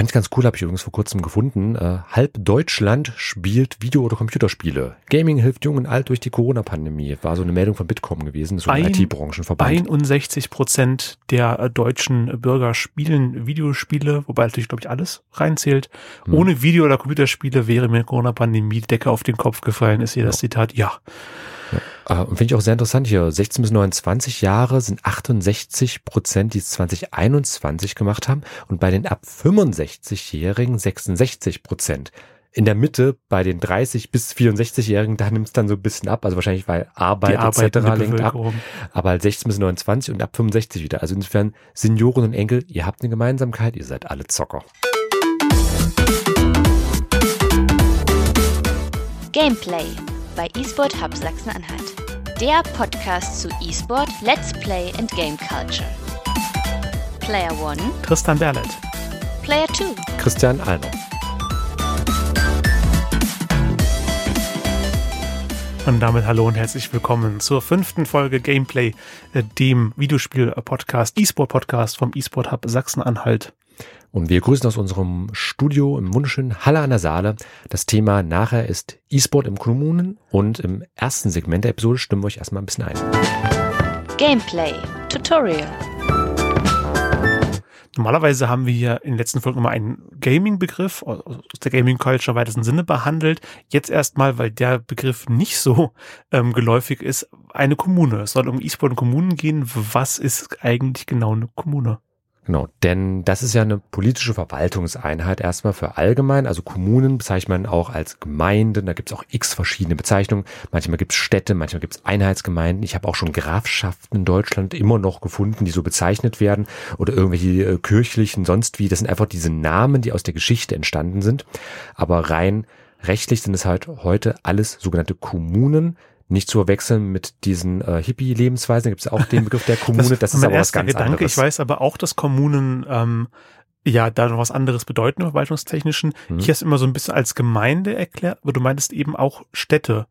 Fand ich ganz cool, habe ich übrigens vor kurzem gefunden. Äh, halb Deutschland spielt Video- oder Computerspiele. Gaming hilft jung und alt durch die Corona-Pandemie. War so eine Meldung von Bitkom gewesen, so ein IT-Branchenverband. 61 Prozent der äh, deutschen Bürger spielen Videospiele, wobei natürlich, glaube ich, alles reinzählt. Hm. Ohne Video- oder Computerspiele wäre mir Corona-Pandemie Decke auf den Kopf gefallen, ist hier ja. das Zitat. Ja. Ja. Und finde ich auch sehr interessant hier. 16 bis 29 Jahre sind 68 Prozent, die es 2021 gemacht haben. Und bei den ab 65-Jährigen 66 Prozent. In der Mitte bei den 30 bis 64-Jährigen, da nimmt es dann so ein bisschen ab. Also wahrscheinlich, weil Arbeit, Arbeit etc. lenkt ab. Aber halt 16 bis 29 und ab 65 wieder. Also insofern, Senioren und Enkel, ihr habt eine Gemeinsamkeit, ihr seid alle Zocker. Gameplay bei eSport Hub Sachsen-Anhalt. Der Podcast zu eSport, Let's Play and Game Culture. Player 1 Tristan Berlet. Player 2 Christian Alner. Und damit hallo und herzlich willkommen zur fünften Folge Gameplay, äh, dem Videospiel-Podcast, E-Sport-Podcast vom eSport Hub Sachsen-Anhalt. Und wir grüßen aus unserem Studio im wunderschönen Halle an der Saale. Das Thema nachher ist E-Sport im Kommunen und im ersten Segment der Episode stimmen wir euch erstmal ein bisschen ein. Gameplay Tutorial. Normalerweise haben wir hier in den letzten Folgen immer einen Gaming-Begriff aus der Gaming-Culture weitesten Sinne behandelt. Jetzt erstmal, weil der Begriff nicht so ähm, geläufig ist, eine Kommune. Es soll um E-Sport und Kommunen gehen. Was ist eigentlich genau eine Kommune? Genau, denn das ist ja eine politische Verwaltungseinheit erstmal für allgemein. Also Kommunen bezeichnet man auch als Gemeinden. Da gibt es auch x verschiedene Bezeichnungen. Manchmal gibt es Städte, manchmal gibt es Einheitsgemeinden. Ich habe auch schon Grafschaften in Deutschland immer noch gefunden, die so bezeichnet werden. Oder irgendwelche äh, kirchlichen, sonst wie. Das sind einfach diese Namen, die aus der Geschichte entstanden sind. Aber rein rechtlich sind es halt heute alles sogenannte Kommunen nicht zu verwechseln mit diesen äh, Hippie-Lebensweisen. Da gibt es auch den Begriff der Kommune. Das, das ist aber was ganz Gedanke. anderes. Ich weiß aber auch, dass Kommunen ähm, ja da noch was anderes bedeuten, verwaltungstechnischen. Hm. Ich habe es immer so ein bisschen als Gemeinde erklärt, aber du meintest eben auch Städte.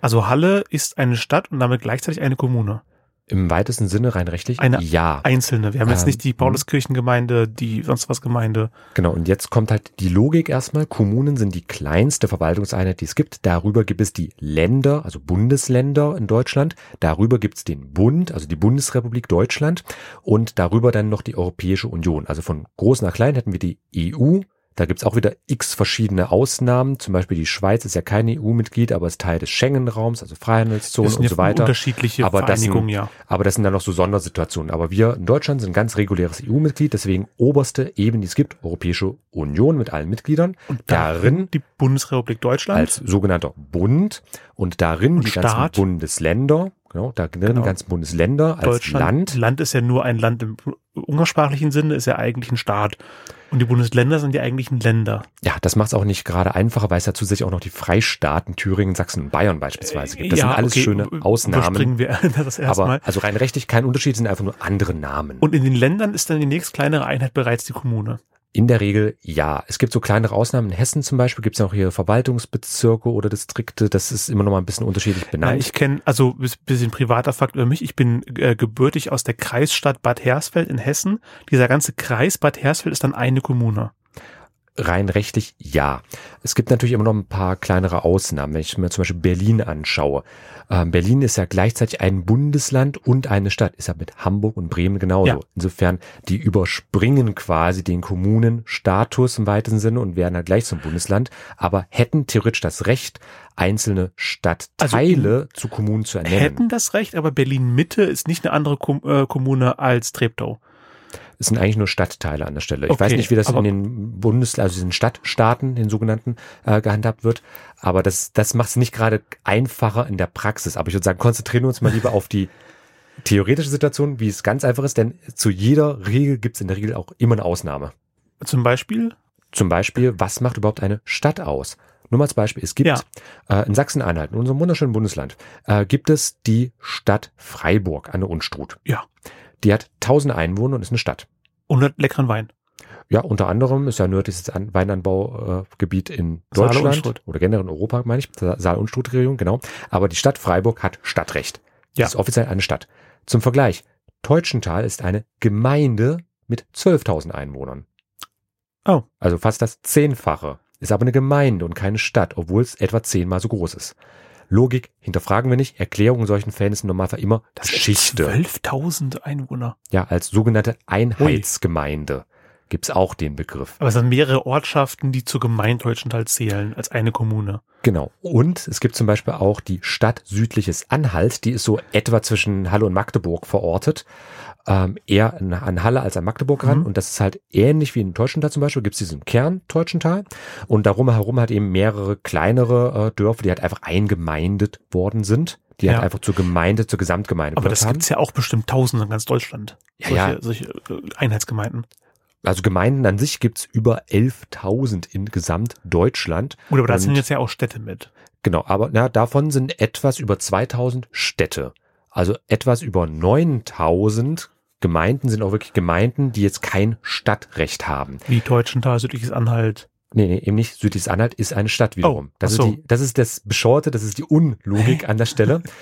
Also Halle ist eine Stadt und damit gleichzeitig eine Kommune. Im weitesten Sinne rein rechtlich? Eine ja. einzelne. Wir haben jetzt ähm, nicht die hm. Pauluskirchengemeinde, die sonst was Gemeinde. Genau, und jetzt kommt halt die Logik erstmal. Kommunen sind die kleinste Verwaltungseinheit, die es gibt. Darüber gibt es die Länder, also Bundesländer in Deutschland. Darüber gibt es den Bund, also die Bundesrepublik Deutschland. Und darüber dann noch die Europäische Union. Also von groß nach klein hätten wir die EU, da gibt's auch wieder x verschiedene Ausnahmen. Zum Beispiel die Schweiz ist ja kein EU-Mitglied, aber ist Teil des Schengen-Raums, also Freihandelszone und so weiter. Unterschiedliche aber das sind, ja. Aber das sind dann noch so Sondersituationen. Aber wir in Deutschland sind ein ganz reguläres EU-Mitglied, deswegen oberste Ebene, die es gibt, Europäische Union mit allen Mitgliedern. Und darin die Bundesrepublik Deutschland als sogenannter Bund und darin und die Staat. ganzen Bundesländer. Genau, da drin genau. die ganzen Bundesländer als Land. Land ist ja nur ein Land im umgangssprachlichen Sinne, ist ja eigentlich ein Staat. Und die Bundesländer sind die eigentlichen Länder. Ja, das macht es auch nicht gerade einfacher, weil es ja zusätzlich auch noch die Freistaaten Thüringen, Sachsen und Bayern beispielsweise gibt. Das ja, sind alles okay. schöne Ausnahmen. Wir das Aber also rein rechtlich kein Unterschied, sind einfach nur andere Namen. Und in den Ländern ist dann die nächst kleinere Einheit bereits die Kommune. In der Regel ja. Es gibt so kleinere Ausnahmen. In Hessen zum Beispiel gibt es auch hier Verwaltungsbezirke oder Distrikte. Das ist immer noch mal ein bisschen unterschiedlich benannt. Ja, ich kenne, also bisschen privater Fakt über mich. Ich bin äh, gebürtig aus der Kreisstadt Bad Hersfeld in Hessen. Dieser ganze Kreis Bad Hersfeld ist dann eine Kommune. Rein rechtlich ja. Es gibt natürlich immer noch ein paar kleinere Ausnahmen. Wenn ich mir zum Beispiel Berlin anschaue. Ähm, Berlin ist ja gleichzeitig ein Bundesland und eine Stadt. Ist ja mit Hamburg und Bremen genauso. Ja. Insofern, die überspringen quasi den Kommunenstatus im weitesten Sinne und werden halt gleich zum Bundesland, aber hätten theoretisch das Recht, einzelne Stadtteile also, zu Kommunen zu ernennen. Hätten das Recht, aber Berlin Mitte ist nicht eine andere äh, Kommune als Treptow. Es sind eigentlich nur Stadtteile an der Stelle. Ich okay, weiß nicht, wie das in den Bundes, also den Stadtstaaten, den sogenannten, äh, gehandhabt wird. Aber das, das macht es nicht gerade einfacher in der Praxis. Aber ich würde sagen, konzentrieren wir uns mal lieber auf die theoretische Situation, wie es ganz einfach ist, denn zu jeder Regel gibt es in der Regel auch immer eine Ausnahme. Zum Beispiel? Zum Beispiel, was macht überhaupt eine Stadt aus? Nur mal als Beispiel, es gibt ja. äh, in Sachsen-Anhalt, in unserem wunderschönen Bundesland, äh, gibt es die Stadt Freiburg an der Unstrut. Ja. Die hat 1000 Einwohner und ist eine Stadt. Und hat leckeren Wein. Ja, unter anderem ist ja nördliches Weinanbaugebiet in Deutschland oder generell in Europa, meine ich, Saal- und Struth-Region, genau. Aber die Stadt Freiburg hat Stadtrecht. Ja. Das ist offiziell eine Stadt. Zum Vergleich, Teutschenthal ist eine Gemeinde mit 12.000 Einwohnern. Oh. Also fast das Zehnfache. Ist aber eine Gemeinde und keine Stadt, obwohl es etwa zehnmal so groß ist. Logik hinterfragen wir nicht. Erklärungen solchen Fällen ist im Normalfall immer Das Geschichte. 12.000 Einwohner. Ja, als sogenannte Einheitsgemeinde gibt's auch den Begriff. Aber es sind mehrere Ortschaften, die zur Gemeinde Deutschenthal zählen, als eine Kommune. Genau. Und es gibt zum Beispiel auch die Stadt Südliches Anhalt, die ist so etwa zwischen Halle und Magdeburg verortet. Ähm, eher an- an Halle als an Magdeburg ran. Mhm. Und das ist halt ähnlich wie in Teutschenthal zum Beispiel, gibt es diesen Kern Teutschenthal. Und darum herum halt eben mehrere kleinere äh, Dörfer, die halt einfach eingemeindet worden sind. Die Ja. halt einfach zur Gemeinde, zur Gesamtgemeinde Aber das haben. gibt's ja auch bestimmt tausende in ganz Deutschland. Ja, solche, ja. solche äh, Einheitsgemeinden. Also Gemeinden an sich gibt's über 11.000 in Gesamtdeutschland. Gut, aber da sind jetzt ja auch Städte mit. Genau, aber na, davon sind etwas über 2000 Städte. Also etwas über 9000 Gemeinden sind auch wirklich Gemeinden, die jetzt kein Stadtrecht haben. Wie Deutschenthal, Südliches Anhalt. Nee, nee, eben nicht. Südliches Anhalt ist eine Stadt wiederum. Oh, das, so. ist die, das ist das Beschorte, das ist die Unlogik an der Stelle.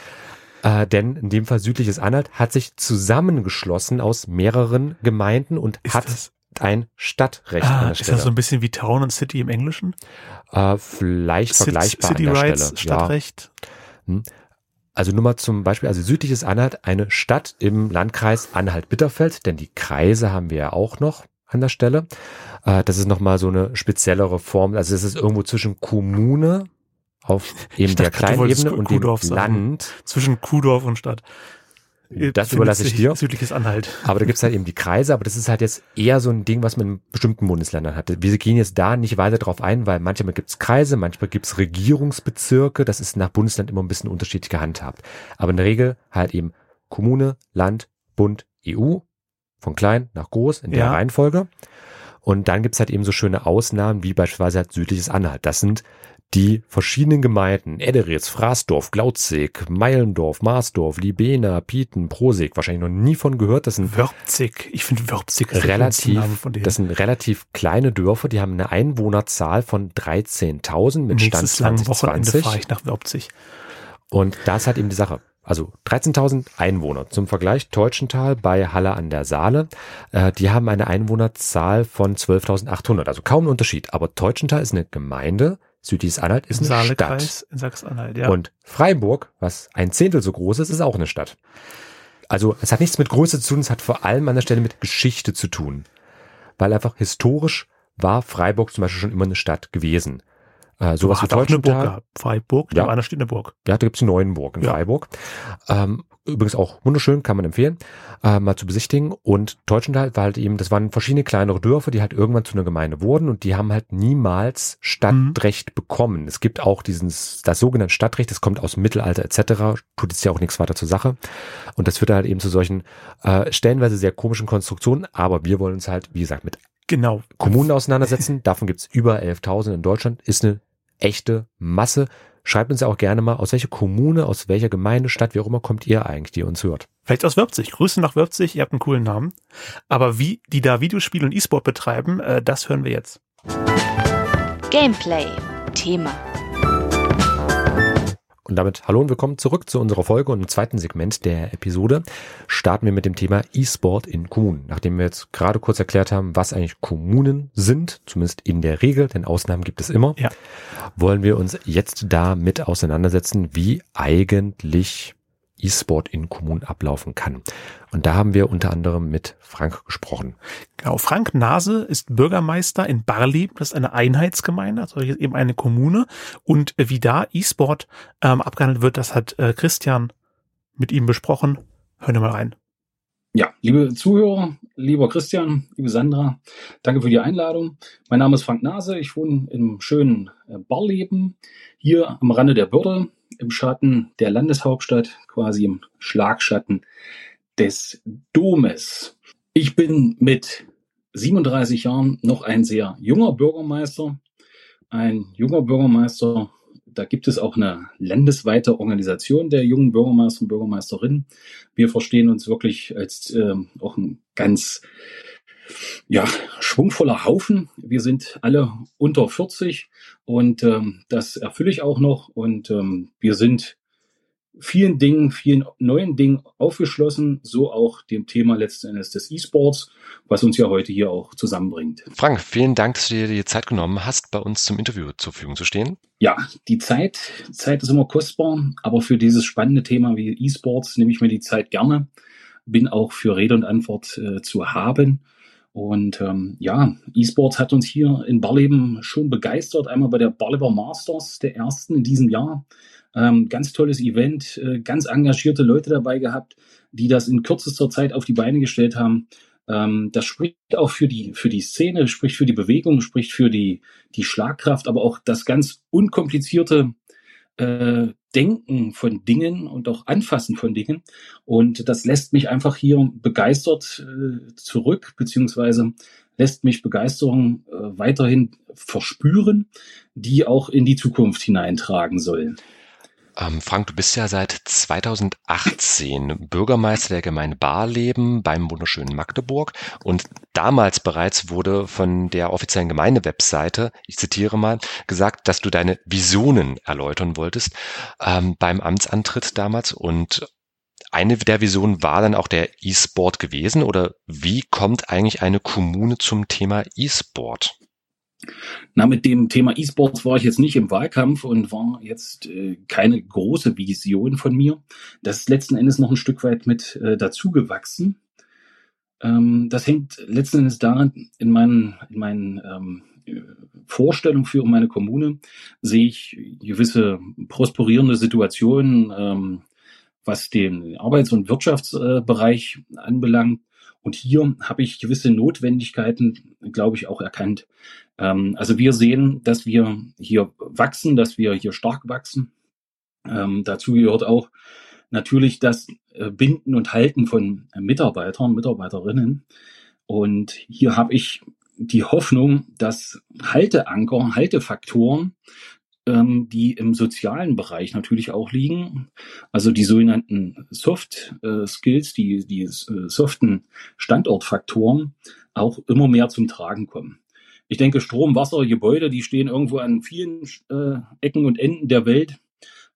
Äh, denn in dem Fall Südliches Anhalt hat sich zusammengeschlossen aus mehreren Gemeinden und Ist hat das, ein Stadtrecht ah, an der ist Stelle. das so ein bisschen wie Town und City im Englischen? äh, vielleicht Cit- vergleichbar City an der Rights, Stelle. Ja. Stadtrecht. Also nur mal zum Beispiel, also südliches Anhalt, eine Stadt im Landkreis Anhalt-Bitterfeld, denn die Kreise haben wir ja auch noch an der Stelle. Äh, das ist nochmal so eine speziellere Form. Also es ist irgendwo zwischen Kommune auf eben der dachte, du kleinen Ebene und dem. Land. Zwischen Kuhdorf und Stadt. Das Findet überlasse ich dir. Südliches Anhalt. Aber da gibt's halt eben die Kreise, aber das ist halt jetzt eher so ein Ding, was man in bestimmten Bundesländern hat. Wir gehen jetzt da nicht weiter drauf ein, weil manchmal gibt's Kreise, manchmal gibt's Regierungsbezirke, das ist nach Bundesland immer ein bisschen unterschiedlich gehandhabt. Aber in der Regel halt eben Kommune, Land, Bund, EU, von klein nach groß in der Ja. Reihenfolge. Und dann gibt's halt eben so schöne Ausnahmen, wie beispielsweise halt südliches Anhalt. Das sind die verschiedenen Gemeinden, Ederitz, Fraßdorf, Glautzig, Meilendorf, Marsdorf, Libena, Pieten, Prosig, wahrscheinlich noch nie von gehört. Das sind Wörpzig. Ich finde Wörpzig ist relativ, Name von denen. das sind relativ kleine Dörfer, die haben eine Einwohnerzahl von 13.000 mit Stand Nächstes Wochenende 2020. fahre ich nach Wörpzig. Und da ist halt eben die Sache. Also 13.000 Einwohner. Zum Vergleich Teutschenthal bei Halle an der Saale. Äh, die haben eine Einwohnerzahl von 12.800. Also kaum ein Unterschied. Aber Teutschenthal ist eine Gemeinde. Südliches Anhalt ist eine Stadt. In Sachsen-Anhalt, ja. Und Freiburg, was ein Zehntel so groß ist, ist auch eine Stadt. Also es hat nichts mit Größe zu tun, es hat vor allem an der Stelle mit Geschichte zu tun. Weil einfach historisch war Freiburg zum Beispiel schon immer eine Stadt gewesen. Äh, sowas wie hat auch eine Burg gehabt. Freiburg, Ja. da einer steht eine Burg. Ja, da gibt's die Neuenburg in Ja. Freiburg. Ähm, übrigens auch wunderschön, kann man empfehlen, äh, mal zu besichtigen. Und Teutschenthal war halt eben, das waren verschiedene kleinere Dörfer, die halt irgendwann zu einer Gemeinde wurden und die haben halt niemals Stadtrecht bekommen. Es gibt auch dieses, das sogenannte Stadtrecht, das kommt aus dem Mittelalter etc., tut jetzt ja auch nichts weiter zur Sache. Und das führt halt eben zu solchen äh, stellenweise sehr komischen Konstruktionen, aber wir wollen uns halt, wie gesagt, mit Genau. Kommunen auseinandersetzen. Davon gibt's über 11.000 in Deutschland. Ist eine echte Masse. Schreibt uns ja auch gerne mal, aus welcher Kommune, aus welcher Gemeinde, Stadt, wie auch immer, kommt ihr eigentlich, die ihr uns hört. Vielleicht aus Wörpzig. Grüße nach Wörpzig, ihr habt einen coolen Namen. Aber wie die da Videospiele und E-Sport betreiben, äh, das hören wir jetzt. Gameplay. Thema. Und damit hallo und willkommen zurück zu unserer Folge und im zweiten Segment der Episode starten wir mit dem Thema E-Sport in Kommunen. Nachdem wir jetzt gerade kurz erklärt haben, was eigentlich Kommunen sind, zumindest in der Regel, denn Ausnahmen gibt es immer, Ja. wollen wir uns jetzt damit auseinandersetzen, wie eigentlich E-Sport in Kommunen ablaufen kann. Und da haben wir unter anderem mit Frank gesprochen. Genau. Frank Nase ist Bürgermeister in Barleben. Das ist eine Einheitsgemeinde, also hier eben eine Kommune. Und wie da E-Sport ähm, abgehandelt wird, das hat äh, Christian mit ihm besprochen. Hören wir mal rein. Ja, liebe Zuhörer, lieber Christian, liebe Sandra, danke für die Einladung. Mein Name ist Frank Nase, ich wohne im schönen äh, Barleben, hier am Rande der Börde, im Schatten der Landeshauptstadt, quasi im Schlagschatten des Domes. Ich bin mit 37 Jahren noch ein sehr junger Bürgermeister, ein junger Bürgermeister, da gibt es auch eine landesweite Organisation der jungen Bürgermeister und Bürgermeisterinnen. Wir verstehen uns wirklich als ähm, auch ein ganz ja, schwungvoller Haufen. Wir sind alle unter 40 und ähm, das erfülle ich auch noch. Und ähm, wir sind vielen Dingen, vielen neuen Dingen aufgeschlossen, so auch dem Thema letzten Endes des E-Sports, was uns ja heute hier auch zusammenbringt. Frank, vielen Dank, dass du dir die Zeit genommen hast, bei uns zum Interview zur Verfügung zu stehen. Ja, die Zeit, Zeit ist immer kostbar, aber für dieses spannende Thema wie E-Sports nehme ich mir die Zeit gerne, bin auch für Rede und Antwort äh, zu haben. Und ähm, ja, E-Sports hat uns hier in Barleben schon begeistert. Einmal bei der Barleber Masters, der ersten in diesem Jahr. Ähm, ganz tolles Event, äh, ganz engagierte Leute dabei gehabt, die das in kürzester Zeit auf die Beine gestellt haben. Ähm, das spricht auch für die, für die Szene, spricht für die Bewegung, spricht für die, die Schlagkraft, aber auch das ganz unkomplizierte äh, Denken von Dingen und auch Anfassen von Dingen. Und das lässt mich einfach hier begeistert äh, zurück, beziehungsweise lässt mich Begeisterung äh, weiterhin verspüren, die auch in die Zukunft hineintragen soll. Ähm, Frank, du bist ja seit 2018 Bürgermeister der Gemeinde Barleben beim wunderschönen Magdeburg. Und damals bereits wurde von der offiziellen Gemeindewebseite, ich zitiere mal, gesagt, dass du deine Visionen erläutern wolltest ähm, beim Amtsantritt damals. Und eine der Visionen war dann auch der E-Sport gewesen. Oder wie kommt eigentlich eine Kommune zum Thema E-Sport? Na, mit dem Thema E-Sports war ich jetzt nicht im Wahlkampf und war jetzt äh, keine große Vision von mir. Das ist letzten Endes noch ein Stück weit mit äh, dazugewachsen. Ähm, das hängt letzten Endes daran, in meinen, in meinen ähm, Vorstellungen für meine Kommune sehe ich gewisse prosperierende Situationen, ähm, was den Arbeits- und Wirtschaftsbereich äh, anbelangt. Und hier habe ich gewisse Notwendigkeiten, glaube ich, auch erkannt. Ähm, also wir sehen, dass wir hier wachsen, dass wir hier stark wachsen. Ähm, dazu gehört auch natürlich das äh, Binden und Halten von Mitarbeitern, Mitarbeiterinnen. Und hier habe ich die Hoffnung, dass Halteanker, Haltefaktoren, ähm, die im sozialen Bereich natürlich auch liegen, also die sogenannten Soft äh, Skills, die, die äh, soften Standortfaktoren, auch immer mehr zum Tragen kommen. Ich denke, Strom, Wasser, Gebäude, die stehen irgendwo an vielen äh, Ecken und Enden der Welt.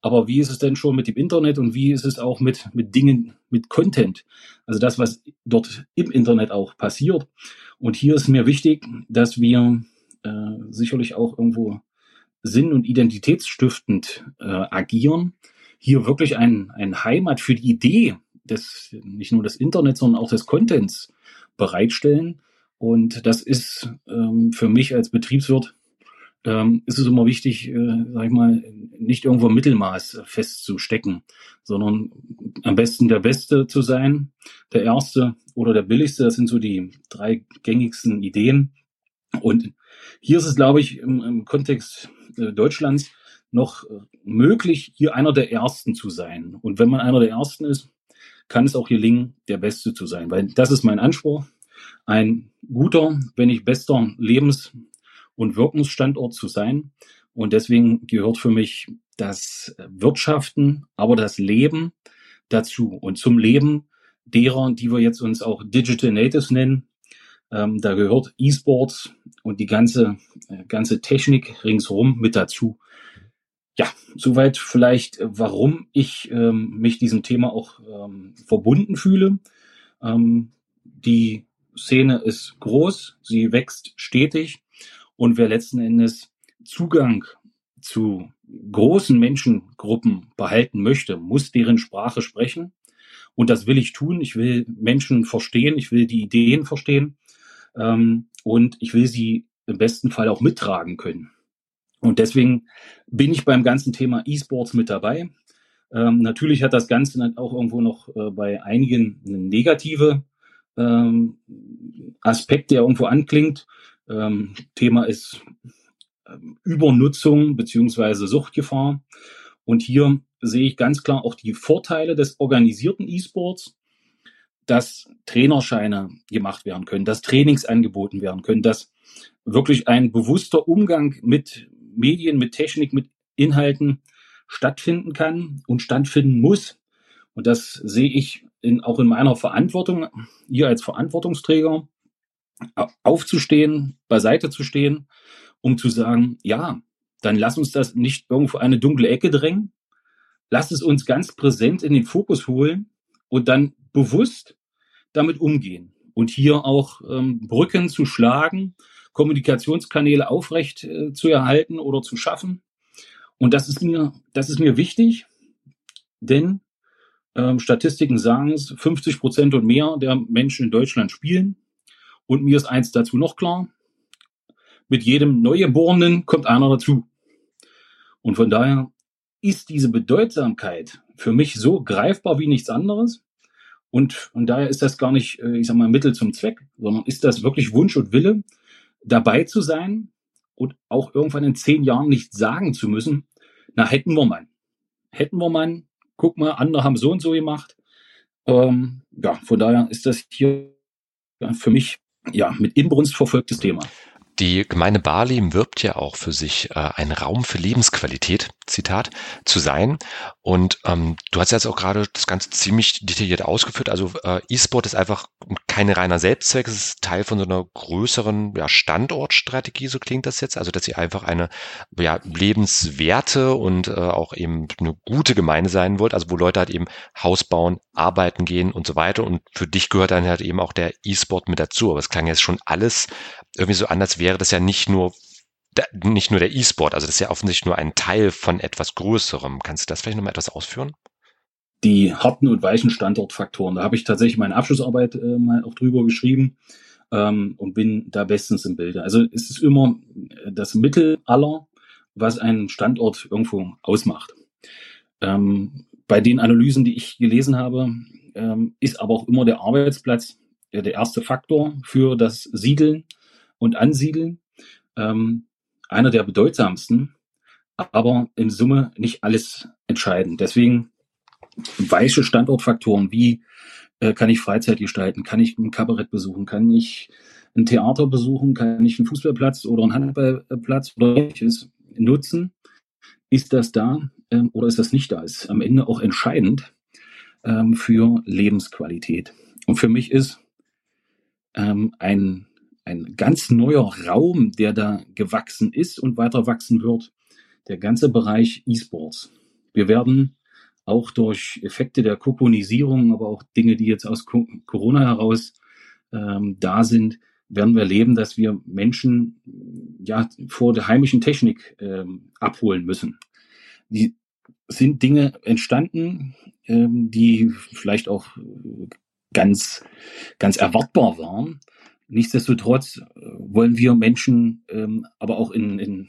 Aber wie ist es denn schon mit dem Internet und wie ist es auch mit, mit Dingen, mit Content? Also das, was dort im Internet auch passiert. Und hier ist mir wichtig, dass wir äh, sicherlich auch irgendwo sinn- und identitätsstiftend äh, agieren. Hier wirklich ein, ein Heimat für die Idee des, nicht nur des Internets, sondern auch des Contents bereitstellen und das ist ähm, für mich als Betriebswirt ähm, ist es immer wichtig, äh, sag ich mal, nicht irgendwo Mittelmaß festzustecken, sondern am besten der Beste zu sein, der Erste oder der Billigste. Das sind so die drei gängigsten Ideen. Und hier ist es, glaube ich, im, im Kontext äh, Deutschlands noch äh, möglich, hier einer der Ersten zu sein. Und wenn man einer der Ersten ist, kann es auch gelingen, der Beste zu sein, weil das ist mein Anspruch ein guter, wenn nicht bester Lebens- und Wirkungsstandort zu sein. Und deswegen gehört für mich das Wirtschaften, aber das Leben dazu. Und zum Leben derer, die wir jetzt uns auch Digital Natives nennen, ähm, da gehört E-Sports und die ganze, äh, ganze Technik ringsherum mit dazu. Ja, soweit vielleicht, warum ich ähm, mich diesem Thema auch ähm, verbunden fühle. Ähm, die Szene ist groß, sie wächst stetig und wer letzten Endes Zugang zu großen Menschengruppen behalten möchte, muss deren Sprache sprechen. Und das will ich tun. Ich will Menschen verstehen, ich will die Ideen verstehen ähm, und ich will sie im besten Fall auch mittragen können. Und deswegen bin ich beim ganzen Thema E-Sports mit dabei. Ähm, natürlich hat das Ganze dann auch irgendwo noch äh, bei einigen eine negative ähm, Aspekt, der irgendwo anklingt. Ähm, Thema ist ähm, Übernutzung beziehungsweise Suchtgefahr. Und hier sehe ich ganz klar auch die Vorteile des organisierten E-Sports, dass Trainerscheine gemacht werden können, dass Trainings angeboten werden können, dass wirklich ein bewusster Umgang mit Medien, mit Technik, mit Inhalten stattfinden kann und stattfinden muss. Und das sehe ich in, auch in meiner Verantwortung, hier als Verantwortungsträger, aufzustehen, beiseite zu stehen, um zu sagen, ja, dann lass uns das nicht irgendwo eine dunkle Ecke drängen, lasst es uns ganz präsent in den Fokus holen und dann bewusst damit umgehen und hier auch ähm, Brücken zu schlagen, Kommunikationskanäle aufrecht äh, zu erhalten oder zu schaffen. Und das ist mir, das ist mir wichtig, denn ähm, Statistiken sagen es, 50 Prozent und mehr der Menschen in Deutschland spielen. Und mir ist eins dazu noch klar. Mit jedem Neugeborenen kommt einer dazu. Und von daher ist diese Bedeutsamkeit für mich so greifbar wie nichts anderes. Und von daher ist das gar nicht, äh, ich sag mal, Mittel zum Zweck, sondern ist das wirklich Wunsch und Wille, dabei zu sein und auch irgendwann in zehn Jahren nicht sagen zu müssen, na, hätten wir mal. Hätten wir mal, guck mal, andere haben so und so gemacht. Ähm, ja, von daher ist das hier für mich ja mit Inbrunst verfolgtes Thema. Die Gemeinde Barlim wirbt ja auch für sich, äh, ein Raum für Lebensqualität, Zitat, zu sein. Und ähm, du hast jetzt auch gerade das Ganze ziemlich detailliert ausgeführt. Also äh, E-Sport ist einfach keine reiner Selbstzweck, es ist Teil von so einer größeren ja, Standortstrategie, so klingt das jetzt. Also dass ihr einfach eine ja, lebenswerte und äh, auch eben eine gute Gemeinde sein wollt, also wo Leute halt eben Haus bauen, arbeiten gehen und so weiter. Und für dich gehört dann halt eben auch der E-Sport mit dazu. Aber es klang jetzt schon alles irgendwie so an, als wäre das ja nicht nur nicht nur der E-Sport, also das ist ja offensichtlich nur ein Teil von etwas Größerem. Kannst du das vielleicht nochmal etwas ausführen? Die harten und weichen Standortfaktoren. Da habe ich tatsächlich meine Abschlussarbeit äh, mal auch drüber geschrieben ähm, und bin da bestens im Bilde. Also es ist immer das Mittel aller, was einen Standort irgendwo ausmacht. Ähm, bei den Analysen, die ich gelesen habe, ähm, ist aber auch immer der Arbeitsplatz äh, der erste Faktor für das Siedeln und Ansiedeln. Ähm, einer der bedeutsamsten, aber in Summe nicht alles entscheidend. Deswegen weiche Standortfaktoren, wie äh, kann ich Freizeit gestalten, kann ich ein Kabarett besuchen, kann ich ein Theater besuchen, kann ich einen Fußballplatz oder einen Handballplatz oder ähnliches nutzen. Ist das da ähm, oder ist das nicht da? Ist am Ende auch entscheidend ähm, für Lebensqualität. Und für mich ist ähm, ein ein ganz neuer Raum, der da gewachsen ist und weiter wachsen wird. Der ganze Bereich E-Sports. Wir werden auch durch Effekte der Kokonisierung, aber auch Dinge, die jetzt aus Corona heraus ähm, da sind, werden wir erleben, dass wir Menschen ja vor der heimischen Technik ähm, abholen müssen. Die sind Dinge entstanden, ähm, die vielleicht auch ganz, ganz erwartbar waren. Nichtsdestotrotz äh, wollen wir Menschen ähm, aber auch in, in,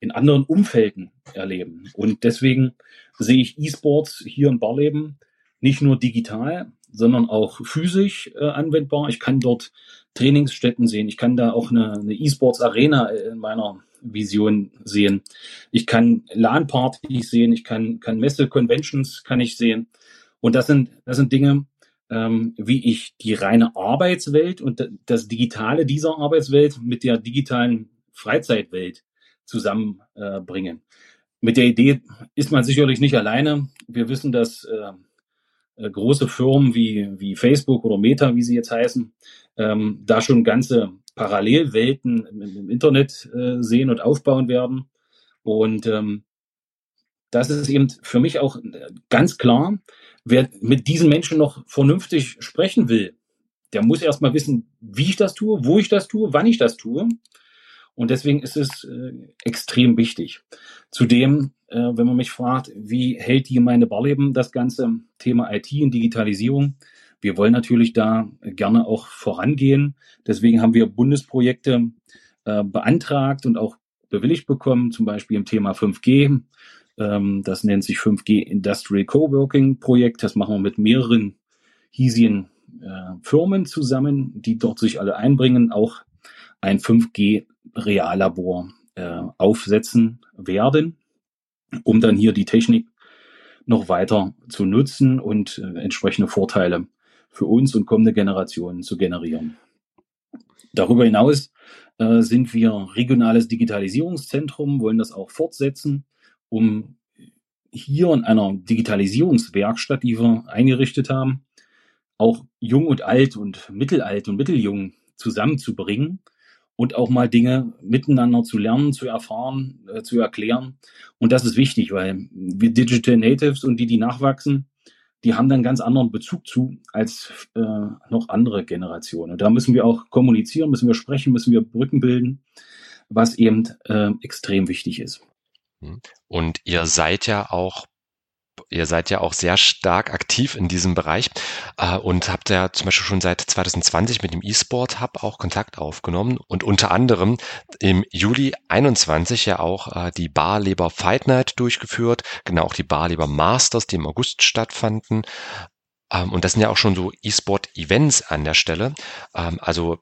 in anderen Umfelden erleben. Und deswegen sehe ich E-Sports hier im Barleben nicht nur digital, sondern auch physisch äh, anwendbar. Ich kann dort Trainingsstätten sehen. Ich kann da auch eine, E-Sports-Arena in meiner Vision sehen. Ich kann LAN-Partys sehen. Ich kann, kann Messe-Conventions kann ich sehen. Und das sind, das sind Dinge, ähm, wie ich die reine Arbeitswelt und das Digitale dieser Arbeitswelt mit der digitalen Freizeitwelt zusammenbringe. Äh, mit der Idee ist man sicherlich nicht alleine. Wir wissen, dass äh, äh, große Firmen wie, wie Facebook oder Meta, wie sie jetzt heißen, ähm, da schon ganze Parallelwelten im, im Internet äh, sehen und aufbauen werden. Und ähm, das ist eben für mich auch ganz klar, wer mit diesen Menschen noch vernünftig sprechen will, der muss erstmal wissen, wie ich das tue, wo ich das tue, wann ich das tue. Und deswegen ist es äh, extrem wichtig. Zudem, äh, wenn man mich fragt, wie hält die Gemeinde Barleben das ganze Thema IT und Digitalisierung? Wir wollen natürlich da gerne auch vorangehen. Deswegen haben wir Bundesprojekte äh, beantragt und auch bewilligt bekommen, zum Beispiel im Thema 5G, ähm, das nennt sich 5G Industrial Coworking Projekt. Das machen wir mit mehreren hiesigen äh, Firmen zusammen, die dort sich alle einbringen, auch ein 5G Reallabor äh, aufsetzen werden, um dann hier die Technik noch weiter zu nutzen und äh, entsprechende Vorteile für uns und kommende Generationen zu generieren. Darüber hinaus äh, sind wir regionales Digitalisierungszentrum, wollen das auch fortsetzen um hier in einer Digitalisierungswerkstatt, die wir eingerichtet haben, auch jung und alt und mittelalt und mitteljung zusammenzubringen und auch mal Dinge miteinander zu lernen, zu erfahren, äh, zu erklären. Und das ist wichtig, weil wir Digital Natives und die, die nachwachsen, die haben dann ganz anderen Bezug zu als äh, noch andere Generationen. Da müssen wir auch kommunizieren, müssen wir sprechen, müssen wir Brücken bilden, was eben äh, extrem wichtig ist. Und ihr seid ja auch ihr seid ja auch sehr stark aktiv in diesem Bereich äh, und habt ja zum Beispiel schon seit 2020 mit dem E-Sport Hub auch Kontakt aufgenommen und unter anderem im Juli 21 ja auch äh, die Barleber Fight Night durchgeführt, genau auch die Barleber Masters, die im August stattfanden. Ähm, und das sind ja auch schon so E-Sport-Events an der Stelle. Ähm, also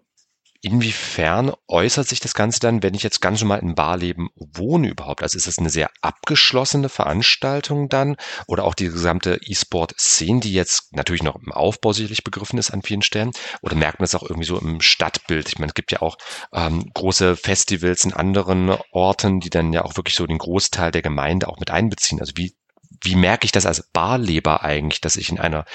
Inwiefern äußert sich das Ganze dann, wenn ich jetzt ganz normal in Barleben wohne überhaupt? Also ist das eine sehr abgeschlossene Veranstaltung dann oder auch die gesamte E-Sport-Szene, die jetzt natürlich noch im Aufbau sicherlich begriffen ist an vielen Stellen? Oder merkt man es auch irgendwie so im Stadtbild? Ich meine, es gibt ja auch ähm, große Festivals in anderen Orten, die dann ja auch wirklich so den Großteil der Gemeinde auch mit einbeziehen. Also wie wie merke ich das als Barleber eigentlich, dass ich in einer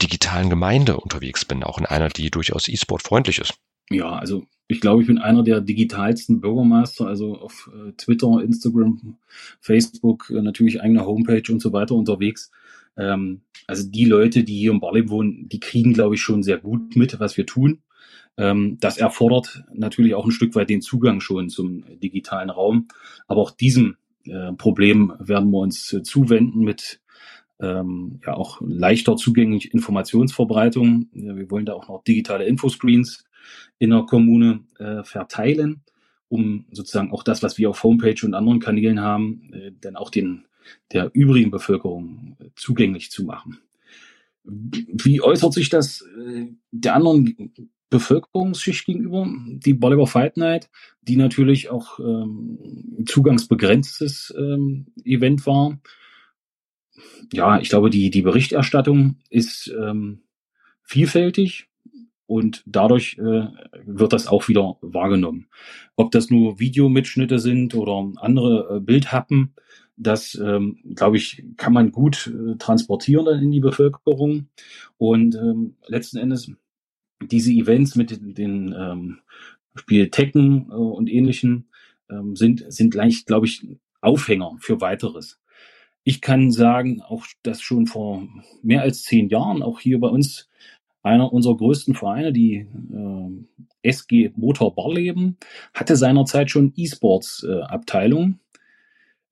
digitalen Gemeinde unterwegs bin, auch in einer, die durchaus E-Sport freundlich ist? Ja, also ich glaube, ich bin einer der digitalsten Bürgermeister, also auf äh, Twitter, Instagram, Facebook, äh, natürlich eigene Homepage und so weiter unterwegs. Ähm, also die Leute, die hier im Barley wohnen, die kriegen, glaube ich, schon sehr gut mit, was wir tun. Ähm, das erfordert natürlich auch ein Stück weit den Zugang schon zum digitalen Raum. Aber auch diesem äh, Problem werden wir uns äh, zuwenden mit ähm, ja auch leichter zugänglich Informationsverbreitung. Wir wollen da auch noch digitale Infoscreens in der Kommune äh, verteilen, um sozusagen auch das, was wir auf Homepage und anderen Kanälen haben, äh, dann auch den der übrigen Bevölkerung äh, zugänglich zu machen. Wie äußert sich das äh, der anderen Bevölkerungsschicht gegenüber? Die Bolivar Fight Night, die natürlich auch ähm, zugangsbegrenztes ähm, Event war. Ja, ich glaube, die, die Berichterstattung ist ähm, vielfältig und dadurch äh, wird das auch wieder wahrgenommen. Ob das nur Videomitschnitte sind oder andere äh, Bildhappen, das, ähm, glaube ich, kann man gut äh, transportieren in die Bevölkerung. Und ähm, letzten Endes diese Events mit den, den ähm, Spieltecken äh, und ähnlichen ähm, sind, sind gleich, glaube ich, Aufhänger für weiteres. Ich kann sagen, auch dass schon vor mehr als zehn Jahren auch hier bei uns einer unserer größten Vereine, die äh, SG Motor Barleben, hatte seinerzeit schon E-Sports-Abteilung.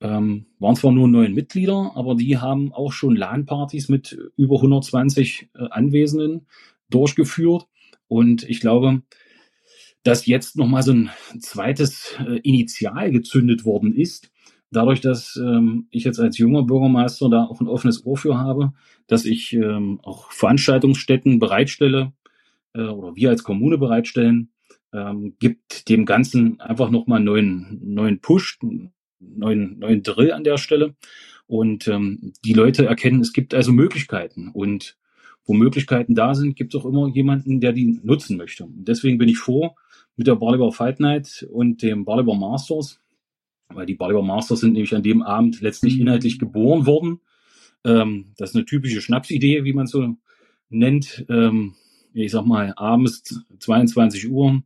Äh, ähm, waren zwar nur neun Mitglieder, aber die haben auch schon LAN-Partys mit über 120 äh, Anwesenden durchgeführt. Und ich glaube, dass jetzt nochmal so ein zweites äh, Initial gezündet worden ist, dadurch, dass ähm, ich jetzt als junger Bürgermeister da auch ein offenes Ohr für habe, dass ich ähm, auch Veranstaltungsstätten bereitstelle äh, oder wir als Kommune bereitstellen, ähm, gibt dem Ganzen einfach nochmal einen neuen, neuen Push, neuen, neuen Drill an der Stelle. Und ähm, die Leute erkennen, es gibt also Möglichkeiten. Und wo Möglichkeiten da sind, gibt es auch immer jemanden, der die nutzen möchte. Und deswegen bin ich froh mit der Barleybar Fight Night und dem Barleybar Masters, weil die Barleybar Masters sind nämlich an dem Abend letztlich inhaltlich geboren worden. Ähm, das ist eine typische Schnapsidee, wie man so nennt. Ähm, ich sag mal, abends 22 Uhr,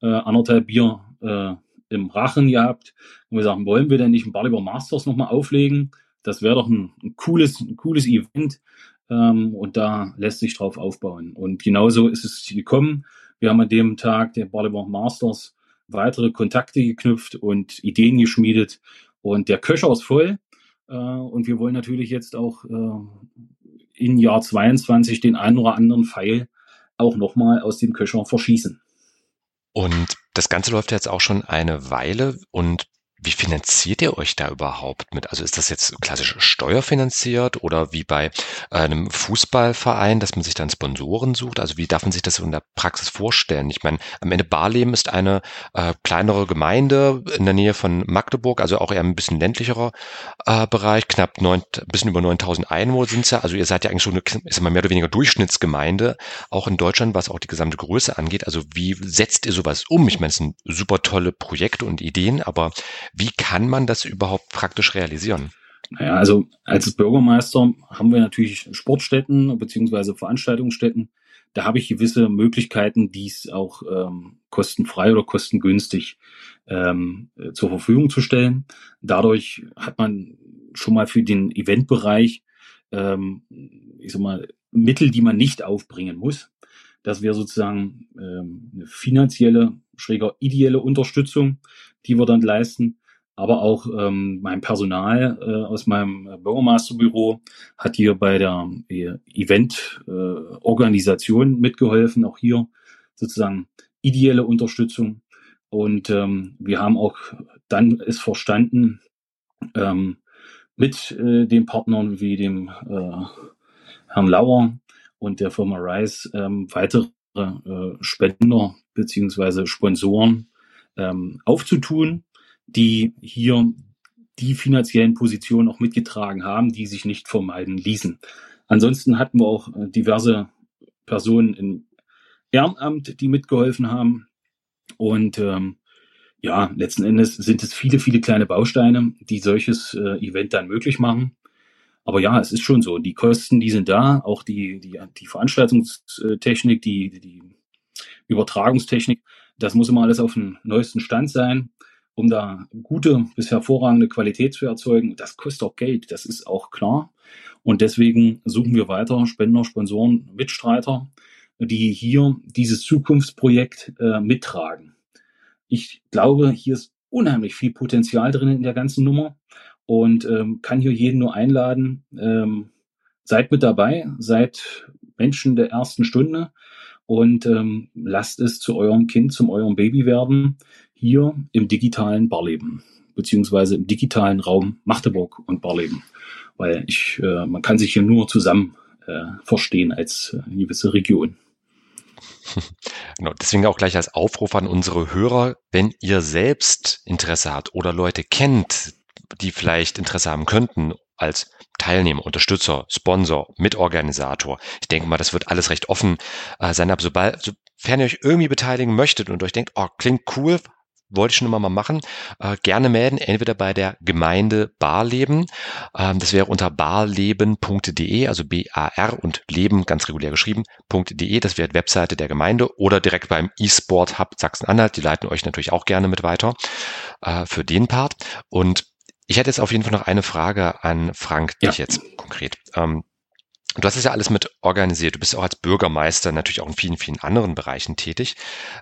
äh, anderthalb Bier äh, im Rachen gehabt. Und wir sagen, wollen wir denn nicht ein Barleybar Masters nochmal auflegen? Das wäre doch ein, ein, cooles, ein cooles Event. Ähm, und da lässt sich drauf aufbauen. Und genauso ist es gekommen. Wir haben an dem Tag der Barleybar Masters weitere Kontakte geknüpft und Ideen geschmiedet. Und der Köcher ist voll. Äh, und wir wollen natürlich jetzt auch äh, in Jahr 22 den einen oder anderen Pfeil auch nochmal aus dem Köcher verschießen. Und das Ganze läuft jetzt auch schon eine Weile und wie finanziert ihr euch da überhaupt mit? Also ist das jetzt klassisch steuerfinanziert oder wie bei einem Fußballverein, dass man sich dann Sponsoren sucht? Also wie darf man sich das in der Praxis vorstellen? Ich meine, am Ende Barleben ist eine äh, kleinere Gemeinde in der Nähe von Magdeburg, also auch eher ein bisschen ländlicherer äh, Bereich, knapp neun, bisschen über 9000 Einwohner sind es ja. Also ihr seid ja eigentlich so eine, ist mal mehr oder weniger Durchschnittsgemeinde, auch in Deutschland, was auch die gesamte Größe angeht. Also wie setzt ihr sowas um? Ich meine, es sind super tolle Projekte und Ideen, aber wie kann man das überhaupt praktisch realisieren? Naja, also als Bürgermeister haben wir natürlich Sportstätten bzw. Veranstaltungsstätten, da habe ich gewisse Möglichkeiten, dies auch ähm, kostenfrei oder kostengünstig ähm, äh, zur Verfügung zu stellen. Dadurch hat man schon mal für den Eventbereich, ähm, ich sag mal, Mittel, die man nicht aufbringen muss. Das wäre sozusagen ähm, eine finanzielle, schräger ideelle Unterstützung, die wir dann leisten. Aber auch ähm, mein Personal äh, aus meinem Bürgermeisterbüro hat hier bei der äh, Event-Organisation äh, mitgeholfen. Auch hier sozusagen ideelle Unterstützung. Und ähm, wir haben auch dann es verstanden, ähm, mit äh, den Partnern wie dem äh, Herrn Lauer und der Firma Rice ähm, weitere äh, Spender beziehungsweise Sponsoren ähm, aufzutun, die hier die finanziellen Positionen auch mitgetragen haben, die sich nicht vermeiden ließen. Ansonsten hatten wir auch äh, diverse Personen im Ehrenamt, die mitgeholfen haben. Und ähm, ja, letzten Endes sind es viele, viele kleine Bausteine, die solches äh, Event dann möglich machen. Aber ja, es ist schon so. Die Kosten, die sind da, auch die, die, die Veranstaltungstechnik, die, die Übertragungstechnik, das muss immer alles auf dem neuesten Stand sein, um da gute bis hervorragende Qualität zu erzeugen. Das kostet auch Geld, das ist auch klar. Und deswegen suchen wir weiter Spender, Sponsoren, Mitstreiter, die hier dieses Zukunftsprojekt äh, mittragen. Ich glaube, hier ist unheimlich viel Potenzial drin in der ganzen Nummer und ähm, kann hier jeden nur einladen. Ähm, seid mit dabei, seid Menschen der ersten Stunde und ähm, lasst es zu eurem Kind, zum eurem Baby werden, hier im digitalen Barleben, beziehungsweise im digitalen Raum Magdeburg und Barleben. Weil ich, äh, man kann sich hier nur zusammen äh, verstehen als äh, gewisse Region. Genau, deswegen auch gleich als Aufruf an unsere Hörer, wenn ihr selbst Interesse habt oder Leute kennt, die vielleicht Interesse haben könnten als Teilnehmer, Unterstützer, Sponsor, Mitorganisator. Ich denke mal, das wird alles recht offen äh, sein, aber sobald, sofern ihr euch irgendwie beteiligen möchtet und euch denkt, oh, klingt cool, wollte ich schon immer mal machen, äh, gerne melden, entweder bei der Gemeinde Barleben, ähm, das wäre unter barleben.de, also B-A-R und Leben ganz regulär geschrieben.de, das wäre die Webseite der Gemeinde oder direkt beim E-Sport Hub Sachsen-Anhalt, die leiten euch natürlich auch gerne mit weiter äh, für den Part. Und ich hätte jetzt auf jeden Fall noch eine Frage an Frank, dich ja. jetzt konkret. Ähm, Du hast es ja alles mit organisiert. Du bist auch als Bürgermeister natürlich auch in vielen, vielen anderen Bereichen tätig.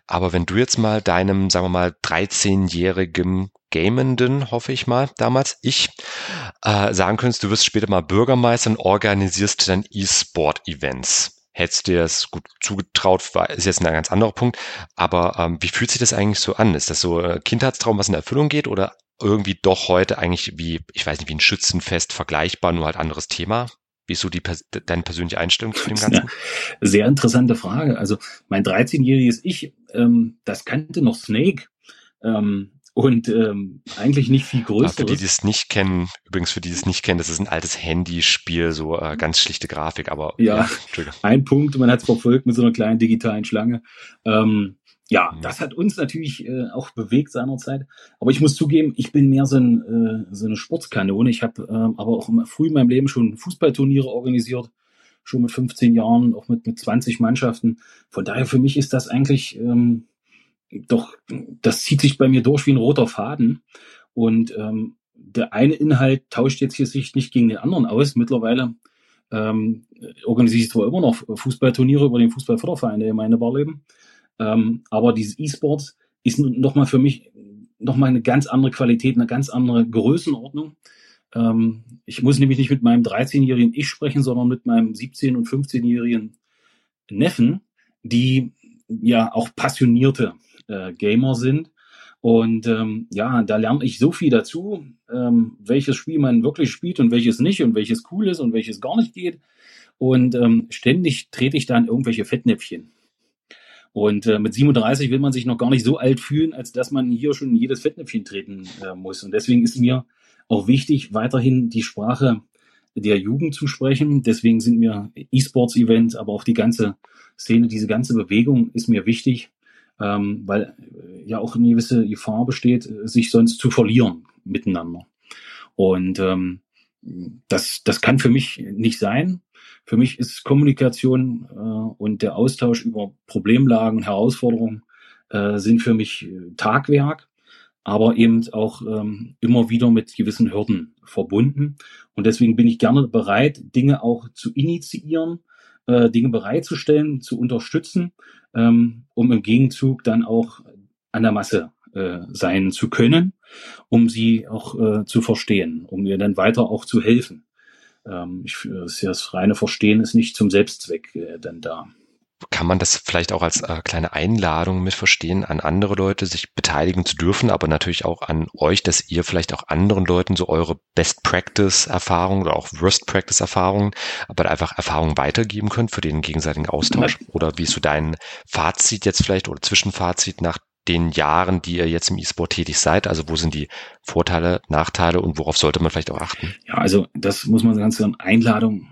Aber wenn du jetzt mal deinem, sagen wir mal, 13-jährigen Gamenden, hoffe ich mal, damals, ich, äh, sagen könntest, du wirst später mal Bürgermeister und organisierst dann E-Sport-Events. Hättest du dir das gut zugetraut, ist jetzt ein ganz anderer Punkt. Aber ähm, wie fühlt sich das eigentlich so an? Ist das so ein Kindheitstraum, was in Erfüllung geht oder irgendwie doch heute eigentlich wie, ich weiß nicht, wie ein Schützenfest vergleichbar, nur halt anderes Thema? Wie ist so die, deine persönliche Einstellung zu dem Ganzen? Sehr interessante Frage. Also mein 13-jähriges Ich, ähm, das kannte noch Snake. Ähm, und ähm, eigentlich nicht viel größer. Für die, die es nicht kennen, übrigens für die, die es nicht kennen, das ist ein altes Handyspiel, so äh, ganz schlichte Grafik, aber ja, ja ein Punkt, man hat es verfolgt mit so einer kleinen digitalen Schlange. Ähm, ja, das hat uns natürlich äh, auch bewegt seinerzeit. Aber ich muss zugeben, ich bin mehr so, ein, äh, so eine Sportskanone. Ich habe äh, aber auch früh in meinem Leben schon Fußballturniere organisiert, schon mit 15 Jahren, auch mit, mit 20 Mannschaften. Von daher für mich ist das eigentlich ähm, doch, das zieht sich bei mir durch wie ein roter Faden. Und ähm, der eine Inhalt tauscht jetzt hier sich nicht gegen den anderen aus. Mittlerweile ähm, organisiere ich zwar immer noch Fußballturniere über den Fußballförderverein der Gemeinde Barleben. Ähm, aber dieses E-Sports ist nochmal für mich nochmal eine ganz andere Qualität, eine ganz andere Größenordnung. Ähm, ich muss nämlich nicht mit meinem 13-jährigen Ich sprechen, sondern mit meinem 17- und 15-jährigen Neffen, die ja auch passionierte äh, Gamer sind. Und ähm, ja, da lerne ich so viel dazu, ähm, welches Spiel man wirklich spielt und welches nicht und welches cool ist und welches gar nicht geht. Und ähm, ständig trete ich da in irgendwelche Fettnäpfchen. Und äh, mit 37 will man sich noch gar nicht so alt fühlen, als dass man hier schon jedes Fettnäpfchen treten äh, muss. Und deswegen ist mir auch wichtig, weiterhin die Sprache der Jugend zu sprechen. Deswegen sind mir E-Sports-Events, aber auch die ganze Szene, diese ganze Bewegung ist mir wichtig, ähm, weil äh, ja auch eine gewisse Gefahr besteht, sich sonst zu verlieren miteinander. Und ähm, das, das kann für mich nicht sein. Für mich ist Kommunikation äh, und der Austausch über Problemlagen und Herausforderungen äh, sind für mich äh, Tagwerk, aber eben auch ähm, immer wieder mit gewissen Hürden verbunden. Und deswegen bin ich gerne bereit, Dinge auch zu initiieren, äh, Dinge bereitzustellen, zu unterstützen, ähm, um im Gegenzug dann auch an der Masse äh, sein zu können, um sie auch äh, zu verstehen, um mir dann weiter auch zu helfen. Ähm, ich, das reine Verstehen ist nicht zum Selbstzweck äh, dann da kann man das vielleicht auch als äh, kleine Einladung mit verstehen, an andere Leute sich beteiligen zu dürfen, aber natürlich auch an euch, dass ihr vielleicht auch anderen Leuten so eure Best Practice Erfahrungen oder auch Worst Practice Erfahrungen, aber einfach Erfahrungen weitergeben könnt für den gegenseitigen Austausch? Oder wie ist so dein Fazit jetzt vielleicht oder Zwischenfazit nach den Jahren, die ihr jetzt im E-Sport tätig seid? Also wo sind die Vorteile, Nachteile und worauf sollte man vielleicht auch achten? Ja, also das muss man ganz sagen, Einladung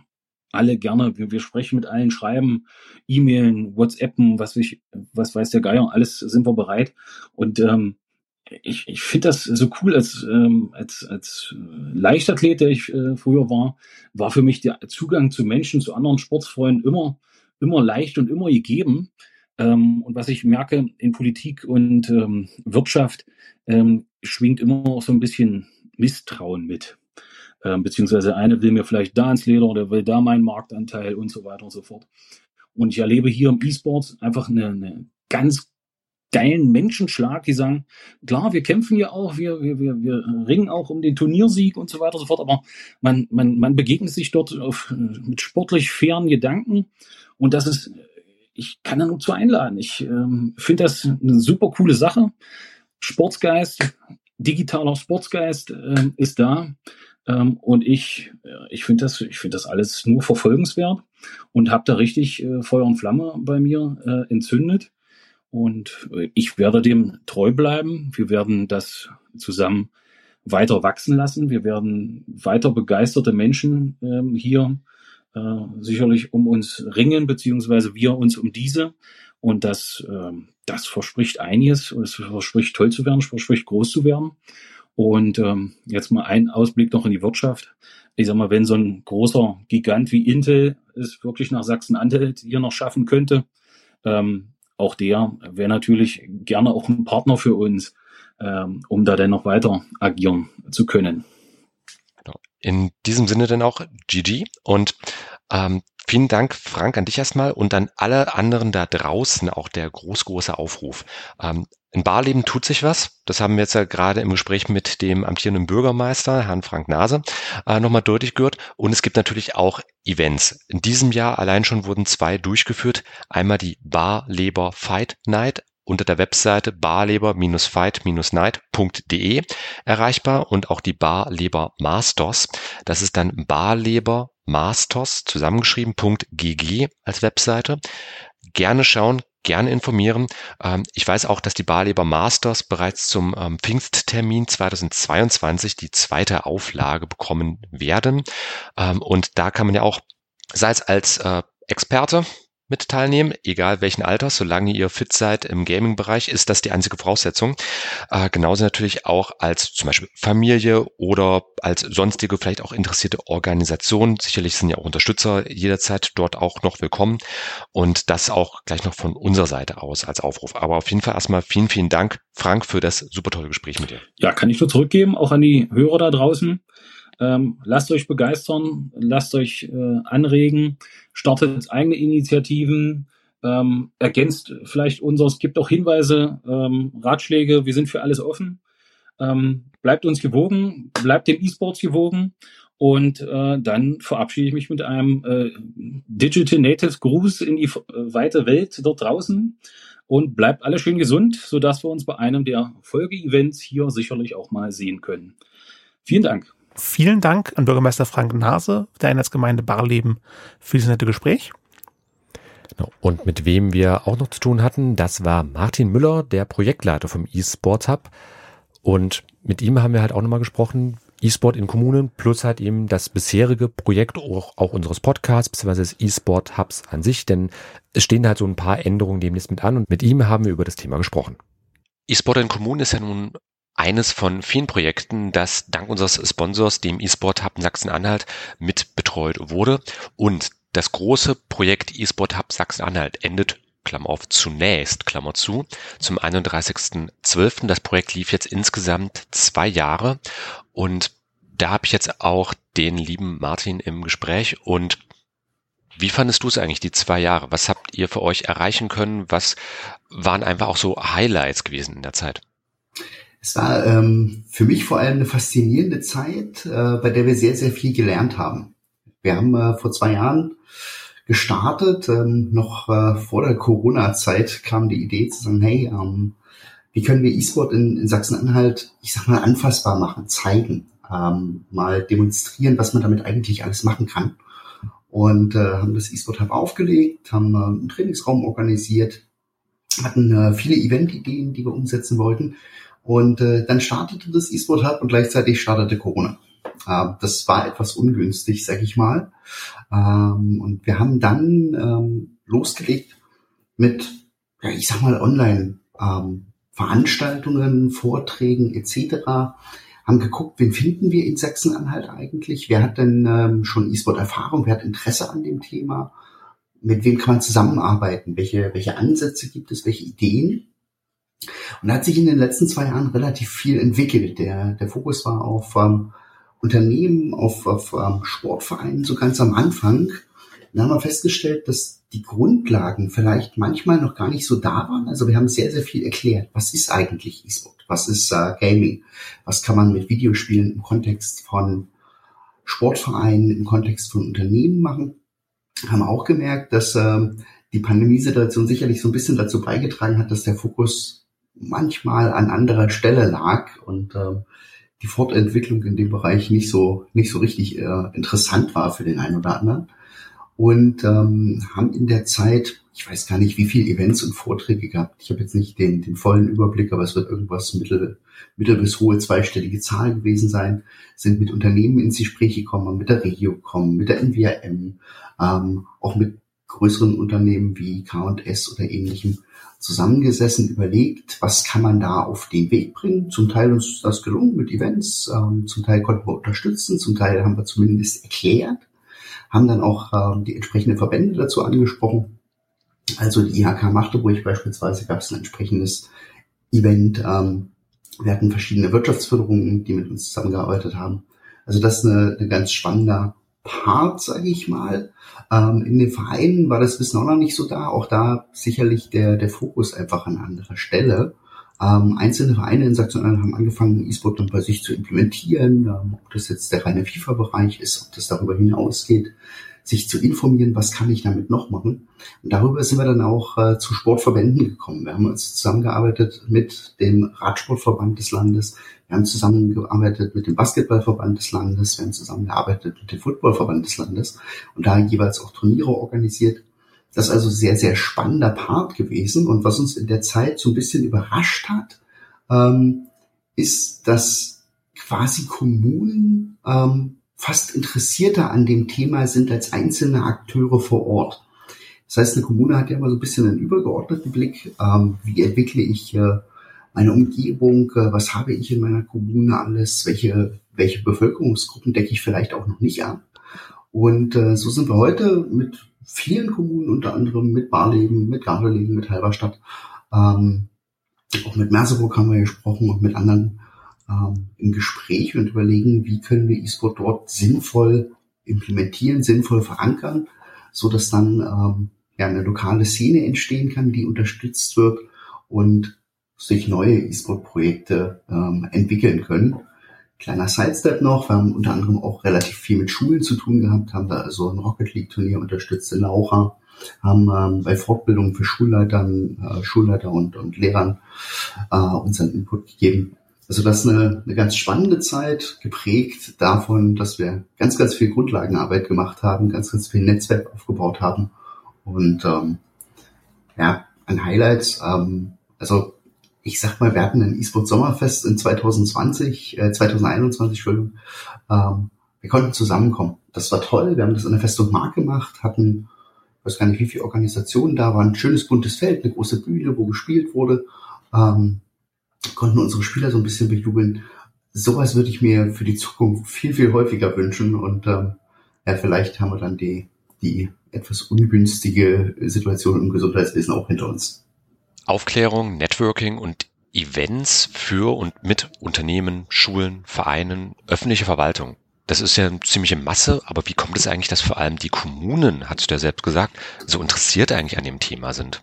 alle gerne. Wir, wir sprechen mit allen, schreiben, E-Mailen, WhatsAppen, was, ich, was weiß der Geier, alles sind wir bereit. Und ähm, ich, ich finde das so cool als, ähm, als, als Leichtathlet, der ich äh, früher war, war für mich der Zugang zu Menschen, zu anderen Sportsfreunden immer, immer leicht und immer gegeben. Ähm, und was ich merke in Politik und ähm, Wirtschaft, ähm, schwingt immer auch so ein bisschen Misstrauen mit. Ähm, beziehungsweise eine will mir vielleicht da ins Leder oder will da meinen Marktanteil und so weiter und so fort. Und ich erlebe hier im E-Sport einfach eine, eine ganz geilen Menschenschlag, die sagen, klar, wir kämpfen ja auch, wir, wir, wir, wir ringen auch um den Turniersieg und so weiter und so fort, aber man, man, man begegnet sich dort auf, mit sportlich fairen Gedanken und das ist, ich kann da nur zu einladen. Ich ähm, finde das eine super coole Sache. Sportsgeist, digitaler Sportsgeist äh, ist da. Ähm, und ich, ich finde das, ich das alles nur verfolgenswert und habe da richtig äh, Feuer und Flamme bei mir äh, entzündet. Und ich werde dem treu bleiben. Wir werden das zusammen weiter wachsen lassen. Wir werden weiter begeisterte Menschen ähm, hier äh, sicherlich um uns ringen, beziehungsweise wir uns um diese. Und das, äh, das verspricht einiges. Es verspricht toll zu werden, verspricht groß zu werden. Und ähm, jetzt mal ein Ausblick noch in die Wirtschaft. Ich sag mal, wenn so ein großer Gigant wie Intel es wirklich nach Sachsen-Anhalt hier noch schaffen könnte, ähm, auch der wäre natürlich gerne auch ein Partner für uns, ähm, um da dann noch weiter agieren zu können. In diesem Sinne dann auch GG und ähm, Vielen Dank, Frank, an dich erstmal und an alle anderen da draußen auch der groß, große Aufruf. Ähm, in Barleben tut sich was. Das haben wir jetzt ja gerade im Gespräch mit dem amtierenden Bürgermeister, Herrn Frank Nase, äh, nochmal deutlich gehört. Und es gibt natürlich auch Events. In diesem Jahr allein schon wurden zwei durchgeführt. Einmal die Barleber Fight Night unter der Webseite barleber-fight-night.de erreichbar und auch die Barleber Masters. Das ist dann Barleber Masters zusammengeschrieben.gg als Webseite. Gerne schauen, gerne informieren. Ähm, ich weiß auch, dass die Barleber Masters bereits zum ähm, Pfingsttermin 2022 die zweite Auflage bekommen werden. Ähm, und da kann man ja auch, sei es als äh, Experte mit teilnehmen, egal welchen Alters, solange ihr fit seid im Gaming-Bereich, ist das die einzige Voraussetzung. Äh, genauso natürlich auch als zum Beispiel Familie oder als sonstige vielleicht auch interessierte Organisation. Sicherlich sind ja auch Unterstützer jederzeit dort auch noch willkommen und das auch gleich noch von unserer Seite aus als Aufruf. Aber auf jeden Fall erstmal vielen, vielen Dank, Frank, für das super tolle Gespräch mit dir. Ja, kann ich nur zurückgeben, auch an die Hörer da draußen. Ähm, lasst euch begeistern, lasst euch äh, anregen, startet eigene Initiativen, ähm, ergänzt vielleicht unseres, gibt auch Hinweise, ähm, Ratschläge, wir sind für alles offen. Ähm, bleibt uns gewogen, bleibt dem E-Sports gewogen und äh, dann verabschiede ich mich mit einem äh, Digital Native Gruß in die äh, weite Welt dort draußen und bleibt alle schön gesund, sodass wir uns bei einem der Folge-Events hier sicherlich auch mal sehen können. Vielen Dank. Vielen Dank an Bürgermeister Frank Nase der Einheitsgemeinde Barleben für dieses nette Gespräch. Genau. Und mit wem wir auch noch zu tun hatten, das war Martin Müller, der Projektleiter vom eSports Hub. Und mit ihm haben wir halt auch nochmal gesprochen, E-Sport in Kommunen plus halt eben das bisherige Projekt auch, auch unseres Podcasts beziehungsweise des E-Sport Hubs an sich, denn es stehen halt so ein paar Änderungen demnächst mit an und mit ihm haben wir über das Thema gesprochen. E-Sport in Kommunen ist ja nun eines von vielen Projekten, das dank unseres Sponsors, dem eSport Hub Sachsen-Anhalt, mit betreut wurde. Und Das große Projekt eSport Hub Sachsen-Anhalt endet Klammer auf, zunächst, Klammer zu, zum 31.12. Das Projekt lief jetzt insgesamt zwei Jahre und da habe ich jetzt auch den lieben Martin im Gespräch und wie fandest du es eigentlich, die zwei Jahre? Was habt ihr für euch erreichen können? Was waren einfach auch so Highlights gewesen in der Zeit? Es war ähm, für mich vor allem eine faszinierende Zeit, äh, bei der wir sehr, sehr viel gelernt haben. Wir haben äh, vor zwei Jahren gestartet. Ähm, noch äh, vor der Corona-Zeit kam die Idee zu sagen, hey, ähm, wie können wir E-Sport in, in Sachsen-Anhalt, ich sag mal, anfassbar machen, zeigen, ähm, mal demonstrieren, was man damit eigentlich alles machen kann. Und äh, haben das E-Sport Hub aufgelegt, haben äh, einen Trainingsraum organisiert, hatten äh, viele Event-Ideen, die wir umsetzen wollten. Und äh, dann startete das E-Sport Hub und gleichzeitig startete Corona. Äh, das war etwas ungünstig, sag ich mal. Ähm, und wir haben dann ähm, losgelegt mit, ja, ich sag mal, online ähm, Veranstaltungen, Vorträgen etc. Haben geguckt, wen finden wir in Sachsen-Anhalt eigentlich? Wer hat denn ähm, schon E-Sport-Erfahrung? Wer hat Interesse an dem Thema? Mit wem kann man zusammenarbeiten? Welche, welche Ansätze gibt es? Welche Ideen? Und hat sich in den letzten zwei Jahren relativ viel entwickelt. Der, der Fokus war auf ähm, Unternehmen, auf, auf ähm, Sportvereinen so ganz am Anfang. Dann haben wir festgestellt, dass die Grundlagen vielleicht manchmal noch gar nicht so da waren. Also wir haben sehr, sehr viel erklärt. Was ist eigentlich E-Sport? Was ist äh, Gaming? Was kann man mit Videospielen im Kontext von Sportvereinen, im Kontext von Unternehmen machen? Haben auch gemerkt, dass äh, die Pandemiesituation sicherlich so ein bisschen dazu beigetragen hat, dass der Fokus manchmal an anderer Stelle lag und äh, die Fortentwicklung in dem Bereich nicht so nicht so richtig äh, interessant war für den einen oder anderen und ähm, haben in der Zeit, ich weiß gar nicht, wie viele Events und Vorträge gehabt. Ich habe jetzt nicht den, den vollen Überblick, aber es wird irgendwas mittel, mittel bis hohe zweistellige Zahlen gewesen sein. Sind mit Unternehmen ins Gespräch gekommen, mit der Regio gekommen, mit der NWRM, ähm, auch mit größeren Unternehmen wie K&S oder ähnlichem zusammengesessen, überlegt, was kann man da auf den Weg bringen. Zum Teil uns das gelungen mit Events, ähm, zum Teil konnten wir unterstützen, zum Teil haben wir zumindest erklärt, haben dann auch ähm, die entsprechenden Verbände dazu angesprochen. Also die IHK Magdeburg beispielsweise gab es ein entsprechendes Event. Ähm, wir hatten verschiedene Wirtschaftsförderungen, die mit uns zusammengearbeitet haben. Also das ist eine, eine ganz spannender Part, sage ich mal. Ähm, in den Vereinen war das auch noch nicht so da. Auch da sicherlich der, der Fokus einfach an anderer Stelle. Ähm, einzelne Vereine in Sachsen-Anhalt haben angefangen, E-Sport dann bei sich zu implementieren. Ähm, ob das jetzt der reine FIFA-Bereich ist, ob das darüber hinausgeht sich zu informieren, was kann ich damit noch machen. Und darüber sind wir dann auch äh, zu Sportverbänden gekommen. Wir haben uns zusammengearbeitet mit dem Radsportverband des Landes, wir haben zusammengearbeitet mit dem Basketballverband des Landes, wir haben zusammengearbeitet mit dem Footballverband des Landes und da jeweils auch Turniere organisiert. Das ist also sehr, sehr spannender Part gewesen. Und was uns in der Zeit so ein bisschen überrascht hat, ähm, ist, dass quasi Kommunen ähm, fast interessierter an dem Thema sind als einzelne Akteure vor Ort. Das heißt, eine Kommune hat ja immer so ein bisschen einen übergeordneten Blick. Ähm, wie entwickle ich äh, meine Umgebung? Äh, was habe ich in meiner Kommune alles? Welche, welche Bevölkerungsgruppen decke ich vielleicht auch noch nicht an? Und äh, so sind wir heute mit vielen Kommunen, unter anderem mit Barleben, mit Gardelegen, mit Halberstadt, ähm, auch mit Merseburg haben wir gesprochen und mit anderen im Gespräch und überlegen, wie können wir E-Sport dort sinnvoll implementieren, sinnvoll verankern, so dass dann ähm, ja eine lokale Szene entstehen kann, die unterstützt wird und sich neue E-Sport-Projekte ähm, entwickeln können. Kleiner Sidestep noch, wir haben unter anderem auch relativ viel mit Schulen zu tun gehabt, haben da also ein Rocket League Turnier unterstützt in Laucha, haben ähm, bei Fortbildungen für Schulleitern, äh, Schulleiter und, und Lehrern äh, unseren Input gegeben. Also das ist eine, eine ganz spannende Zeit, geprägt davon, dass wir ganz, ganz viel Grundlagenarbeit gemacht haben, ganz, ganz viel Netzwerk aufgebaut haben. Und ähm, ja, ein Highlight, ähm, also ich sag mal, wir hatten ein E-Sport Sommerfest in 2020, äh, 2021, Entschuldigung. Ähm, wir konnten zusammenkommen. Das war toll. Wir haben das in der Festung Mark gemacht, hatten, ich weiß gar nicht, wie viele Organisationen da waren, ein schönes buntes Feld, eine große Bühne, wo gespielt wurde. Ähm, konnten unsere Spieler so ein bisschen bejubeln. Sowas würde ich mir für die Zukunft viel, viel häufiger wünschen und ähm, ja, vielleicht haben wir dann die die etwas ungünstige Situation im Gesundheitswesen auch hinter uns. Aufklärung, Networking und Events für und mit Unternehmen, Schulen, Vereinen, öffentliche Verwaltung. Das ist ja eine ziemliche Masse, aber wie kommt es eigentlich, dass vor allem die Kommunen, hast du ja selbst gesagt, so interessiert eigentlich an dem Thema sind?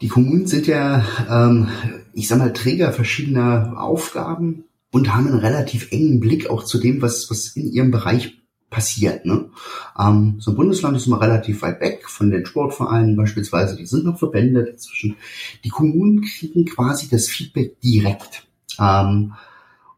Die Kommunen sind ja, ähm, ich sag mal, Träger verschiedener Aufgaben und haben einen relativ engen Blick auch zu dem, was, was in ihrem Bereich passiert. Ne? Ähm, so ein Bundesland ist immer relativ weit weg von den Sportvereinen beispielsweise. Die sind noch Verbände dazwischen. Die Kommunen kriegen quasi das Feedback direkt. Ähm,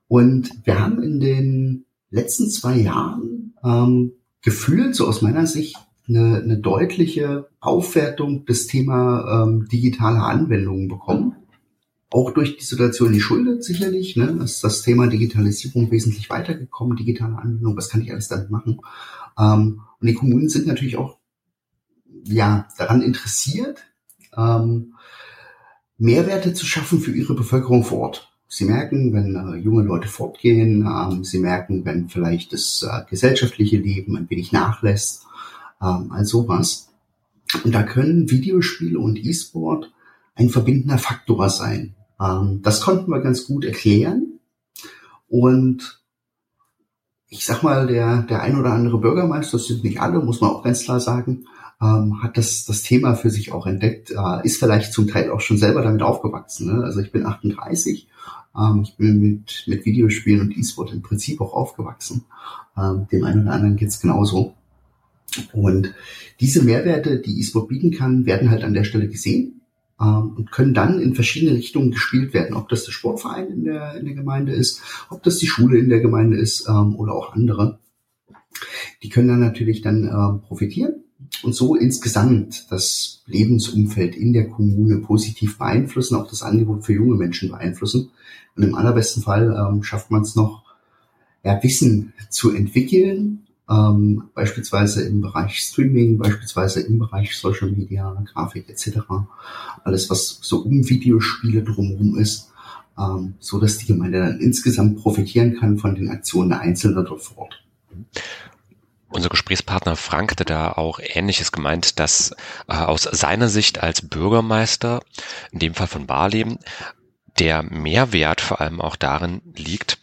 und wir haben in den letzten zwei Jahren ähm, gefühlt, so aus meiner Sicht, eine, eine deutliche Aufwertung des Thema ähm, digitale Anwendungen bekommen. Auch durch die Situation die Schulde sicherlich, ne, ist das Thema Digitalisierung wesentlich weitergekommen, digitale Anwendung, was kann ich alles damit machen? Ähm, und die Kommunen sind natürlich auch ja daran interessiert, ähm, Mehrwerte zu schaffen für ihre Bevölkerung vor Ort. Sie merken, wenn äh, junge Leute fortgehen, ähm, sie merken, wenn vielleicht das äh, gesellschaftliche Leben ein wenig nachlässt, ähm, all sowas. Und da können Videospiele und E-Sport ein verbindender Faktor sein. Ähm, das konnten wir ganz gut erklären. Und ich sag mal, der, der ein oder andere Bürgermeister, das sind nicht alle, muss man auch ganz klar sagen, ähm, hat das, das Thema für sich auch entdeckt, äh, ist vielleicht zum Teil auch schon selber damit aufgewachsen. Ne? Also ich bin 38, ähm, ich bin mit, mit Videospielen und E-Sport im Prinzip auch aufgewachsen. Ähm, dem einen oder anderen geht's genauso. Und diese Mehrwerte, die E-Sport bieten kann, werden halt an der Stelle gesehen ähm, und können dann in verschiedene Richtungen gespielt werden. Ob das der Sportverein in der, in der Gemeinde ist, ob das die Schule in der Gemeinde ist ähm, oder auch andere. Die können dann natürlich dann ähm, profitieren und so insgesamt das Lebensumfeld in der Kommune positiv beeinflussen, auch das Angebot für junge Menschen beeinflussen. Und im allerbesten Fall schafft man es noch, ja, Wissen zu entwickeln, ähm, beispielsweise im Bereich Streaming, beispielsweise im Bereich Social Media, Grafik etc. Alles, was so um Videospiele drumherum ist, ähm, so dass die Gemeinde dann insgesamt profitieren kann von den Aktionen der Einzelnen dort vor Ort. Unser Gesprächspartner Frank hatte da auch Ähnliches gemeint, dass äh, aus seiner Sicht als Bürgermeister, in dem Fall von Barleben, der Mehrwert vor allem auch darin liegt,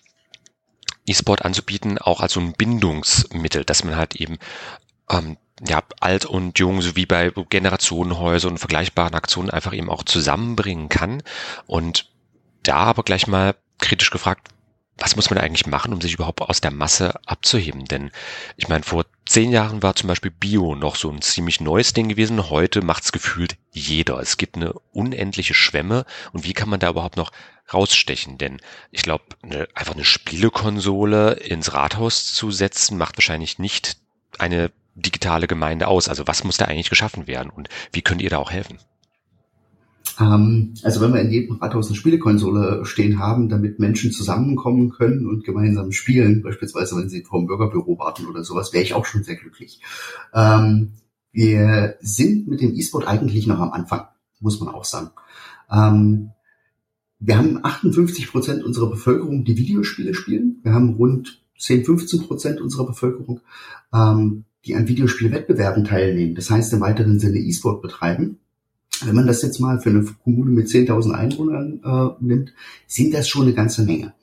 E-Sport anzubieten, auch als so ein Bindungsmittel, dass man halt eben ähm, ja, alt und jung sowie bei Generationenhäusern und vergleichbaren Aktionen einfach eben auch zusammenbringen kann. Und da aber gleich mal kritisch gefragt, was muss man eigentlich machen, um sich überhaupt aus der Masse abzuheben? Denn ich meine, vor zehn Jahren war zum Beispiel Bio noch so ein ziemlich neues Ding gewesen. Heute macht's gefühlt jeder. Es gibt eine unendliche Schwemme. Und wie kann man da überhaupt noch rausstechen? Denn ich glaube, eine, einfach eine Spielekonsole ins Rathaus zu setzen, macht wahrscheinlich nicht eine digitale Gemeinde aus. Also was muss da eigentlich geschaffen werden? Und wie könnt ihr da auch helfen? Ähm, also wenn wir in jedem Rathaus eine Spielekonsole stehen haben, damit Menschen zusammenkommen können und gemeinsam spielen, beispielsweise wenn sie vor dem Bürgerbüro warten oder sowas, wäre ich auch schon sehr glücklich. Ähm, wir sind mit dem E-Sport eigentlich noch am Anfang, muss man auch sagen. Wir haben 58 Prozent unserer Bevölkerung, die Videospiele spielen. Wir haben rund 10, 15 Prozent unserer Bevölkerung, ähm, die an Videospielwettbewerben teilnehmen. Das heißt im weiteren Sinne E-Sport betreiben. Wenn man das jetzt mal für eine Kommune mit 10.000 Einwohnern äh, nimmt, sind das schon eine ganze Menge.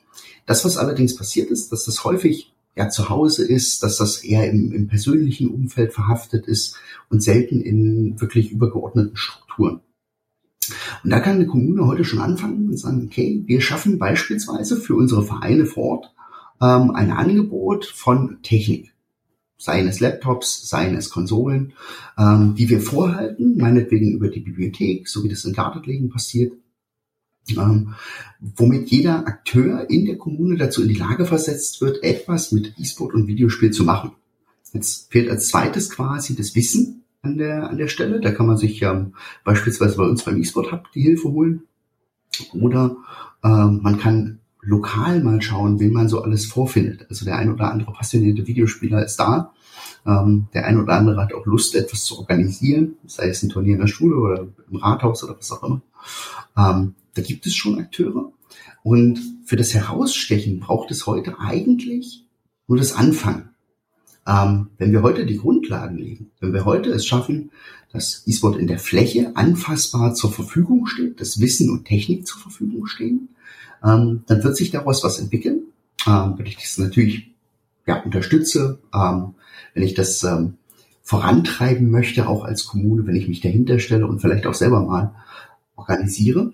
Das, was allerdings passiert ist, dass das häufig ja zu Hause ist, dass das eher im, im persönlichen Umfeld verhaftet ist und selten in wirklich übergeordneten Strukturen. Und da kann eine Kommune heute schon anfangen und sagen, okay, wir schaffen beispielsweise für unsere Vereine vor Ort ähm, ein Angebot von Technik seien es Laptops, seien es Konsolen, ähm, die wir vorhalten, meinetwegen über die Bibliothek, so wie das in Gartenlegen passiert, ähm, womit jeder Akteur in der Kommune dazu in die Lage versetzt wird, etwas mit E-Sport und Videospiel zu machen. Jetzt fehlt als zweites quasi das Wissen an der, an der Stelle. Da kann man sich ähm, beispielsweise bei uns beim E-Sport Hub die Hilfe holen. Oder ähm, man kann lokal mal schauen, wen man so alles vorfindet. Also der ein oder andere passionierte Videospieler ist da. Ähm, der ein oder andere hat auch Lust, etwas zu organisieren, sei es ein Turnier in der Schule oder im Rathaus oder was auch immer. Ähm, da gibt es schon Akteure. Und für das Herausstechen braucht es heute eigentlich nur das Anfangen. Ähm, wenn wir heute die Grundlagen legen, wenn wir heute es schaffen, dass E-Sport in der Fläche anfassbar zur Verfügung steht, dass Wissen und Technik zur Verfügung stehen, ähm, dann wird sich daraus was entwickeln. Ähm, wenn ich das natürlich ja, unterstütze, ähm, wenn ich das ähm, vorantreiben möchte, auch als Kommune, wenn ich mich dahinter stelle und vielleicht auch selber mal organisiere.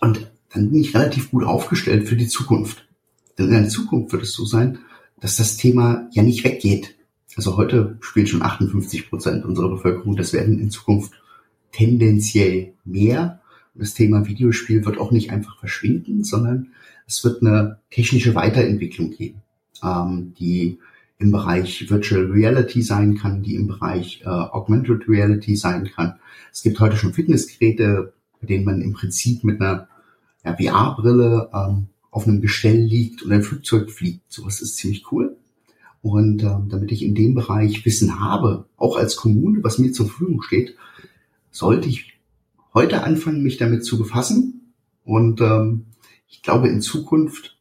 Und dann bin ich relativ gut aufgestellt für die Zukunft. Denn in der Zukunft wird es so sein, dass das Thema ja nicht weggeht. Also heute spielen schon 58 Prozent unserer Bevölkerung. Das werden in Zukunft tendenziell mehr. Das Thema Videospiel wird auch nicht einfach verschwinden, sondern es wird eine technische Weiterentwicklung geben, ähm, die im Bereich Virtual Reality sein kann, die im Bereich äh, Augmented Reality sein kann. Es gibt heute schon Fitnessgeräte, bei denen man im Prinzip mit einer ja, VR-Brille ähm, auf einem Gestell liegt und ein Flugzeug fliegt. Sowas ist ziemlich cool. Und ähm, damit ich in dem Bereich Wissen habe, auch als Kommune, was mir zur Verfügung steht, sollte ich heute anfangen, mich damit zu befassen. Und ähm, ich glaube, in Zukunft,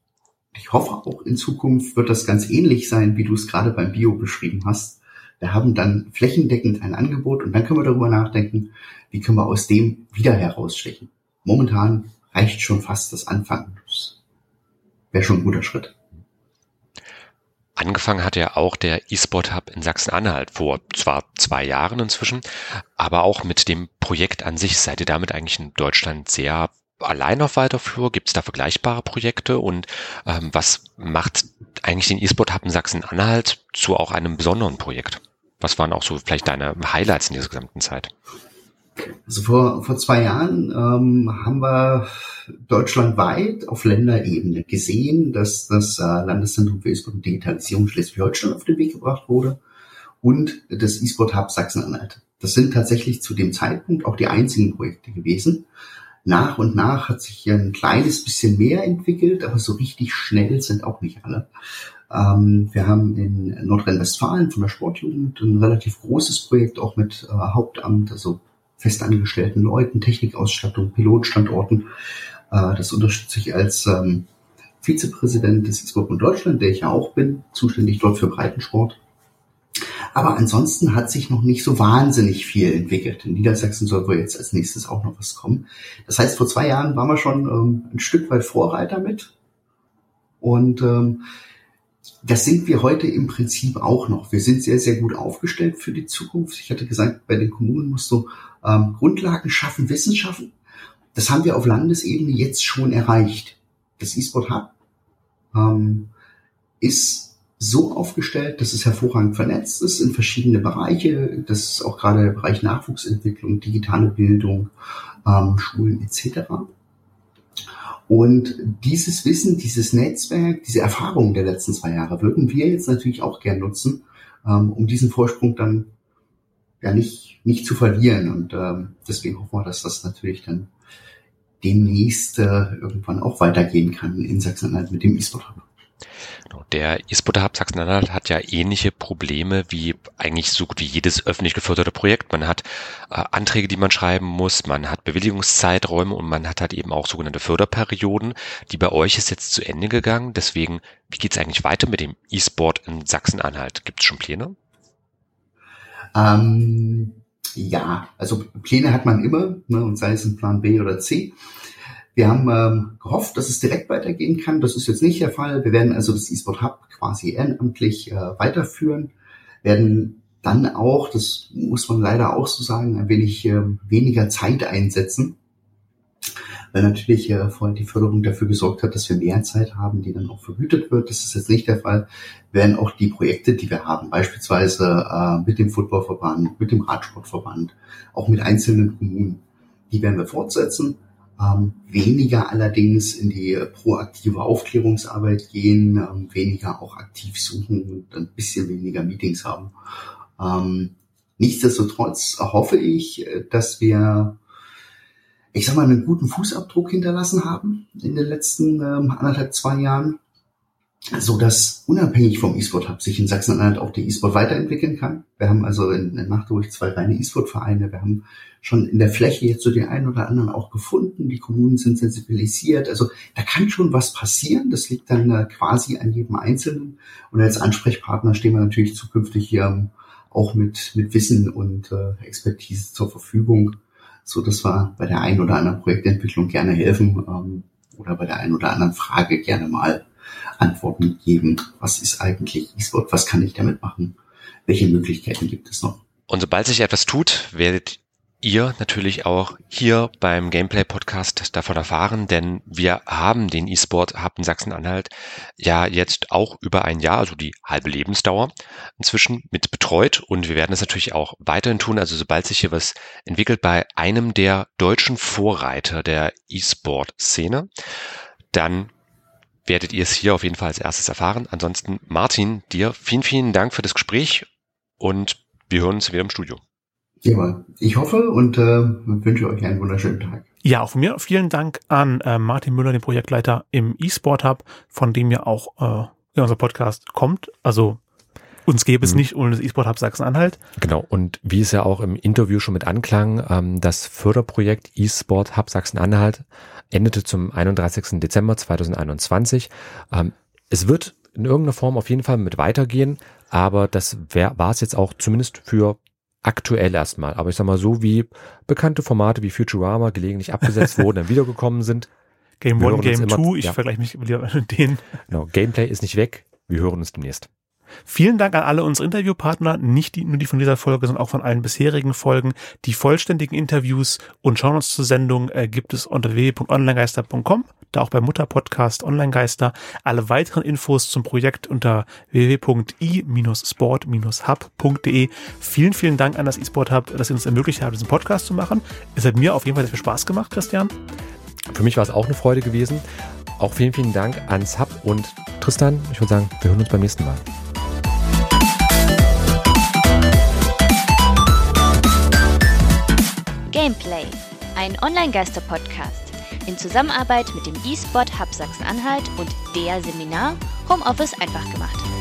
ich hoffe auch in Zukunft, wird das ganz ähnlich sein, wie du es gerade beim Bio beschrieben hast. Wir haben dann flächendeckend ein Angebot und dann können wir darüber nachdenken, wie können wir aus dem wieder herausstechen. Momentan reicht schon fast das Anfangen. Wäre schon ein guter Schritt. Angefangen hat ja auch der E-Sport Hub in Sachsen-Anhalt vor zwar zwei Jahren inzwischen, aber auch mit dem Projekt an sich seid ihr damit eigentlich in Deutschland sehr allein auf weiter Flur? Gibt es da vergleichbare Projekte? Und ähm, was macht eigentlich den E-Sport Hub in Sachsen-Anhalt zu auch einem besonderen Projekt? Was waren auch so vielleicht deine Highlights in dieser gesamten Zeit? Also vor, vor zwei Jahren ähm, haben wir deutschlandweit auf Länderebene gesehen, dass das äh, Landeszentrum für E-Sport und Digitalisierung Schleswig-Holstein auf den Weg gebracht wurde und das E-Sport Hub Sachsen-Anhalt. Das sind tatsächlich zu dem Zeitpunkt auch die einzigen Projekte gewesen. Nach und nach hat sich hier ein kleines bisschen mehr entwickelt, aber so richtig schnell sind auch nicht alle. Ähm, wir haben in Nordrhein-Westfalen von der Sportjugend ein relativ großes Projekt auch mit äh, Hauptamt, also festangestellten Leuten, Technikausstattung, Pilotstandorten. Äh, das unterstütze ich als ähm, Vizepräsident des E-Sport Deutschland, der ich ja auch bin, zuständig dort für Breitensport. Aber ansonsten hat sich noch nicht so wahnsinnig viel entwickelt. In Niedersachsen soll wohl jetzt als nächstes auch noch was kommen. Das heißt, vor zwei Jahren waren wir schon ähm, ein Stück weit Vorreiter mit. Und ähm, das sind wir heute im Prinzip auch noch. Wir sind sehr, sehr gut aufgestellt für die Zukunft. Ich hatte gesagt, bei den Kommunen musst du ähm, Grundlagen schaffen, Wissen schaffen. Das haben wir auf Landesebene jetzt schon erreicht. Das E-Sport Hub ähm, ist so aufgestellt, dass es hervorragend vernetzt ist in verschiedene Bereiche. Das ist auch gerade der Bereich Nachwuchsentwicklung, digitale Bildung, ähm, Schulen etc. Und dieses Wissen, dieses Netzwerk, diese Erfahrungen der letzten zwei Jahre würden wir jetzt natürlich auch gern nutzen, ähm, um diesen Vorsprung dann ja nicht, nicht zu verlieren. Und ähm, deswegen hoffen wir, dass das natürlich dann demnächst äh, irgendwann auch weitergehen kann in Sachsen-Anhalt mit dem E-Sport Hub. Der E-Sport Hub Sachsen-Anhalt hat ja ähnliche Probleme wie eigentlich so gut wie jedes öffentlich geförderte Projekt. Man hat äh, Anträge, die man schreiben muss, man hat Bewilligungszeiträume und man hat halt eben auch sogenannte Förderperioden. Die bei euch ist jetzt zu Ende gegangen. Deswegen, wie geht es eigentlich weiter mit dem E-Sport in Sachsen-Anhalt? Gibt es schon Pläne? Ähm, ja, also Pläne hat man immer, ne, und sei es ein Plan B oder C. Wir haben ähm, gehofft, dass es direkt weitergehen kann. Das ist jetzt nicht der Fall. Wir werden also das eSport Hub quasi ehrenamtlich äh, weiterführen, werden dann auch, das muss man leider auch so sagen, ein wenig äh, weniger Zeit einsetzen, weil natürlich äh, vorhin die Förderung dafür gesorgt hat, dass wir mehr Zeit haben, die dann auch vergütet wird. Das ist jetzt nicht der Fall. Werden auch die Projekte, die wir haben, beispielsweise äh, mit dem Footballverband, mit dem Radsportverband, auch mit einzelnen Kommunen, die werden wir fortsetzen ähm, weniger allerdings in die proaktive Aufklärungsarbeit gehen, ähm, weniger auch aktiv suchen und ein bisschen weniger Meetings haben. Ähm, nichtsdestotrotz hoffe ich, dass wir, ich sag mal, einen guten Fußabdruck hinterlassen haben in den letzten ähm, anderthalb, zwei Jahren. So dass unabhängig vom E-Sport Hub sich in Sachsen-Anhalt auch der E-Sport weiterentwickeln kann. Wir haben also in, in Magdeburg zwei reine E-Sport-Vereine. Wir haben schon in der Fläche jetzt so den einen oder anderen auch gefunden. Die Kommunen sind sensibilisiert. Also da kann schon was passieren. Das liegt dann äh, quasi an jedem Einzelnen. Und als Ansprechpartner stehen wir natürlich zukünftig hier ähm, auch mit, mit Wissen und äh, Expertise zur Verfügung, so dass wir bei der einen oder anderen Projektentwicklung gerne helfen ähm, oder bei der einen oder anderen Frage gerne mal Antworten geben. Was ist eigentlich E-Sport? Was kann ich damit machen? Welche Möglichkeiten gibt es noch? Und sobald sich etwas tut, werdet ihr natürlich auch hier beim Gameplay Podcast davon erfahren, denn wir haben den E-Sport Hub in Sachsen-Anhalt ja jetzt auch über ein Jahr, also die halbe Lebensdauer inzwischen mit betreut und wir werden es natürlich auch weiterhin tun. Also sobald sich hier was entwickelt bei einem der deutschen Vorreiter der E-Sport Szene, dann werdet ihr es hier auf jeden Fall als erstes erfahren. Ansonsten, Martin, dir vielen, vielen Dank für das Gespräch und wir hören uns wieder im Studio. Ja, ich hoffe und äh, wünsche euch einen wunderschönen Tag. Ja, auch von mir vielen Dank an äh, Martin Müller, den Projektleiter im eSport Hub, von dem ja auch äh, unser Podcast kommt. Also uns gäbe es mhm. nicht ohne das eSport Hub Sachsen-Anhalt. Genau, und wie es ja auch im Interview schon mit anklang, ähm, das Förderprojekt eSport Hub Sachsen-Anhalt endete zum 31. Dezember 2021. Ähm, es wird in irgendeiner Form auf jeden Fall mit weitergehen, aber das war es jetzt auch zumindest für aktuell erstmal. Aber ich sag mal so, wie bekannte Formate wie Futurama gelegentlich abgesetzt wurden, dann wiedergekommen sind. Game One, Game Two, ich ja. vergleiche mich mit denen. Genau, Gameplay ist nicht weg. Wir hören uns demnächst. Vielen Dank an alle unsere Interviewpartner, nicht die, nur die von dieser Folge, sondern auch von allen bisherigen Folgen. Die vollständigen Interviews und Shownotes zur Sendung äh, gibt es unter www.onlinegeister.com, da auch beim Mutterpodcast Onlinegeister. Alle weiteren Infos zum Projekt unter www.i-sport-hub.de. Vielen, vielen Dank an das eSport Hub, dass ihr uns ermöglicht habt, diesen Podcast zu machen. Es hat mir auf jeden Fall sehr viel Spaß gemacht, Christian. Für mich war es auch eine Freude gewesen. Auch vielen, vielen Dank ans Hub und Tristan. Ich würde sagen, wir hören uns beim nächsten Mal. Gameplay, ein Online-Geister-Podcast in Zusammenarbeit mit dem eSport Hub Sachsen-Anhalt und der Seminar Homeoffice einfach gemacht.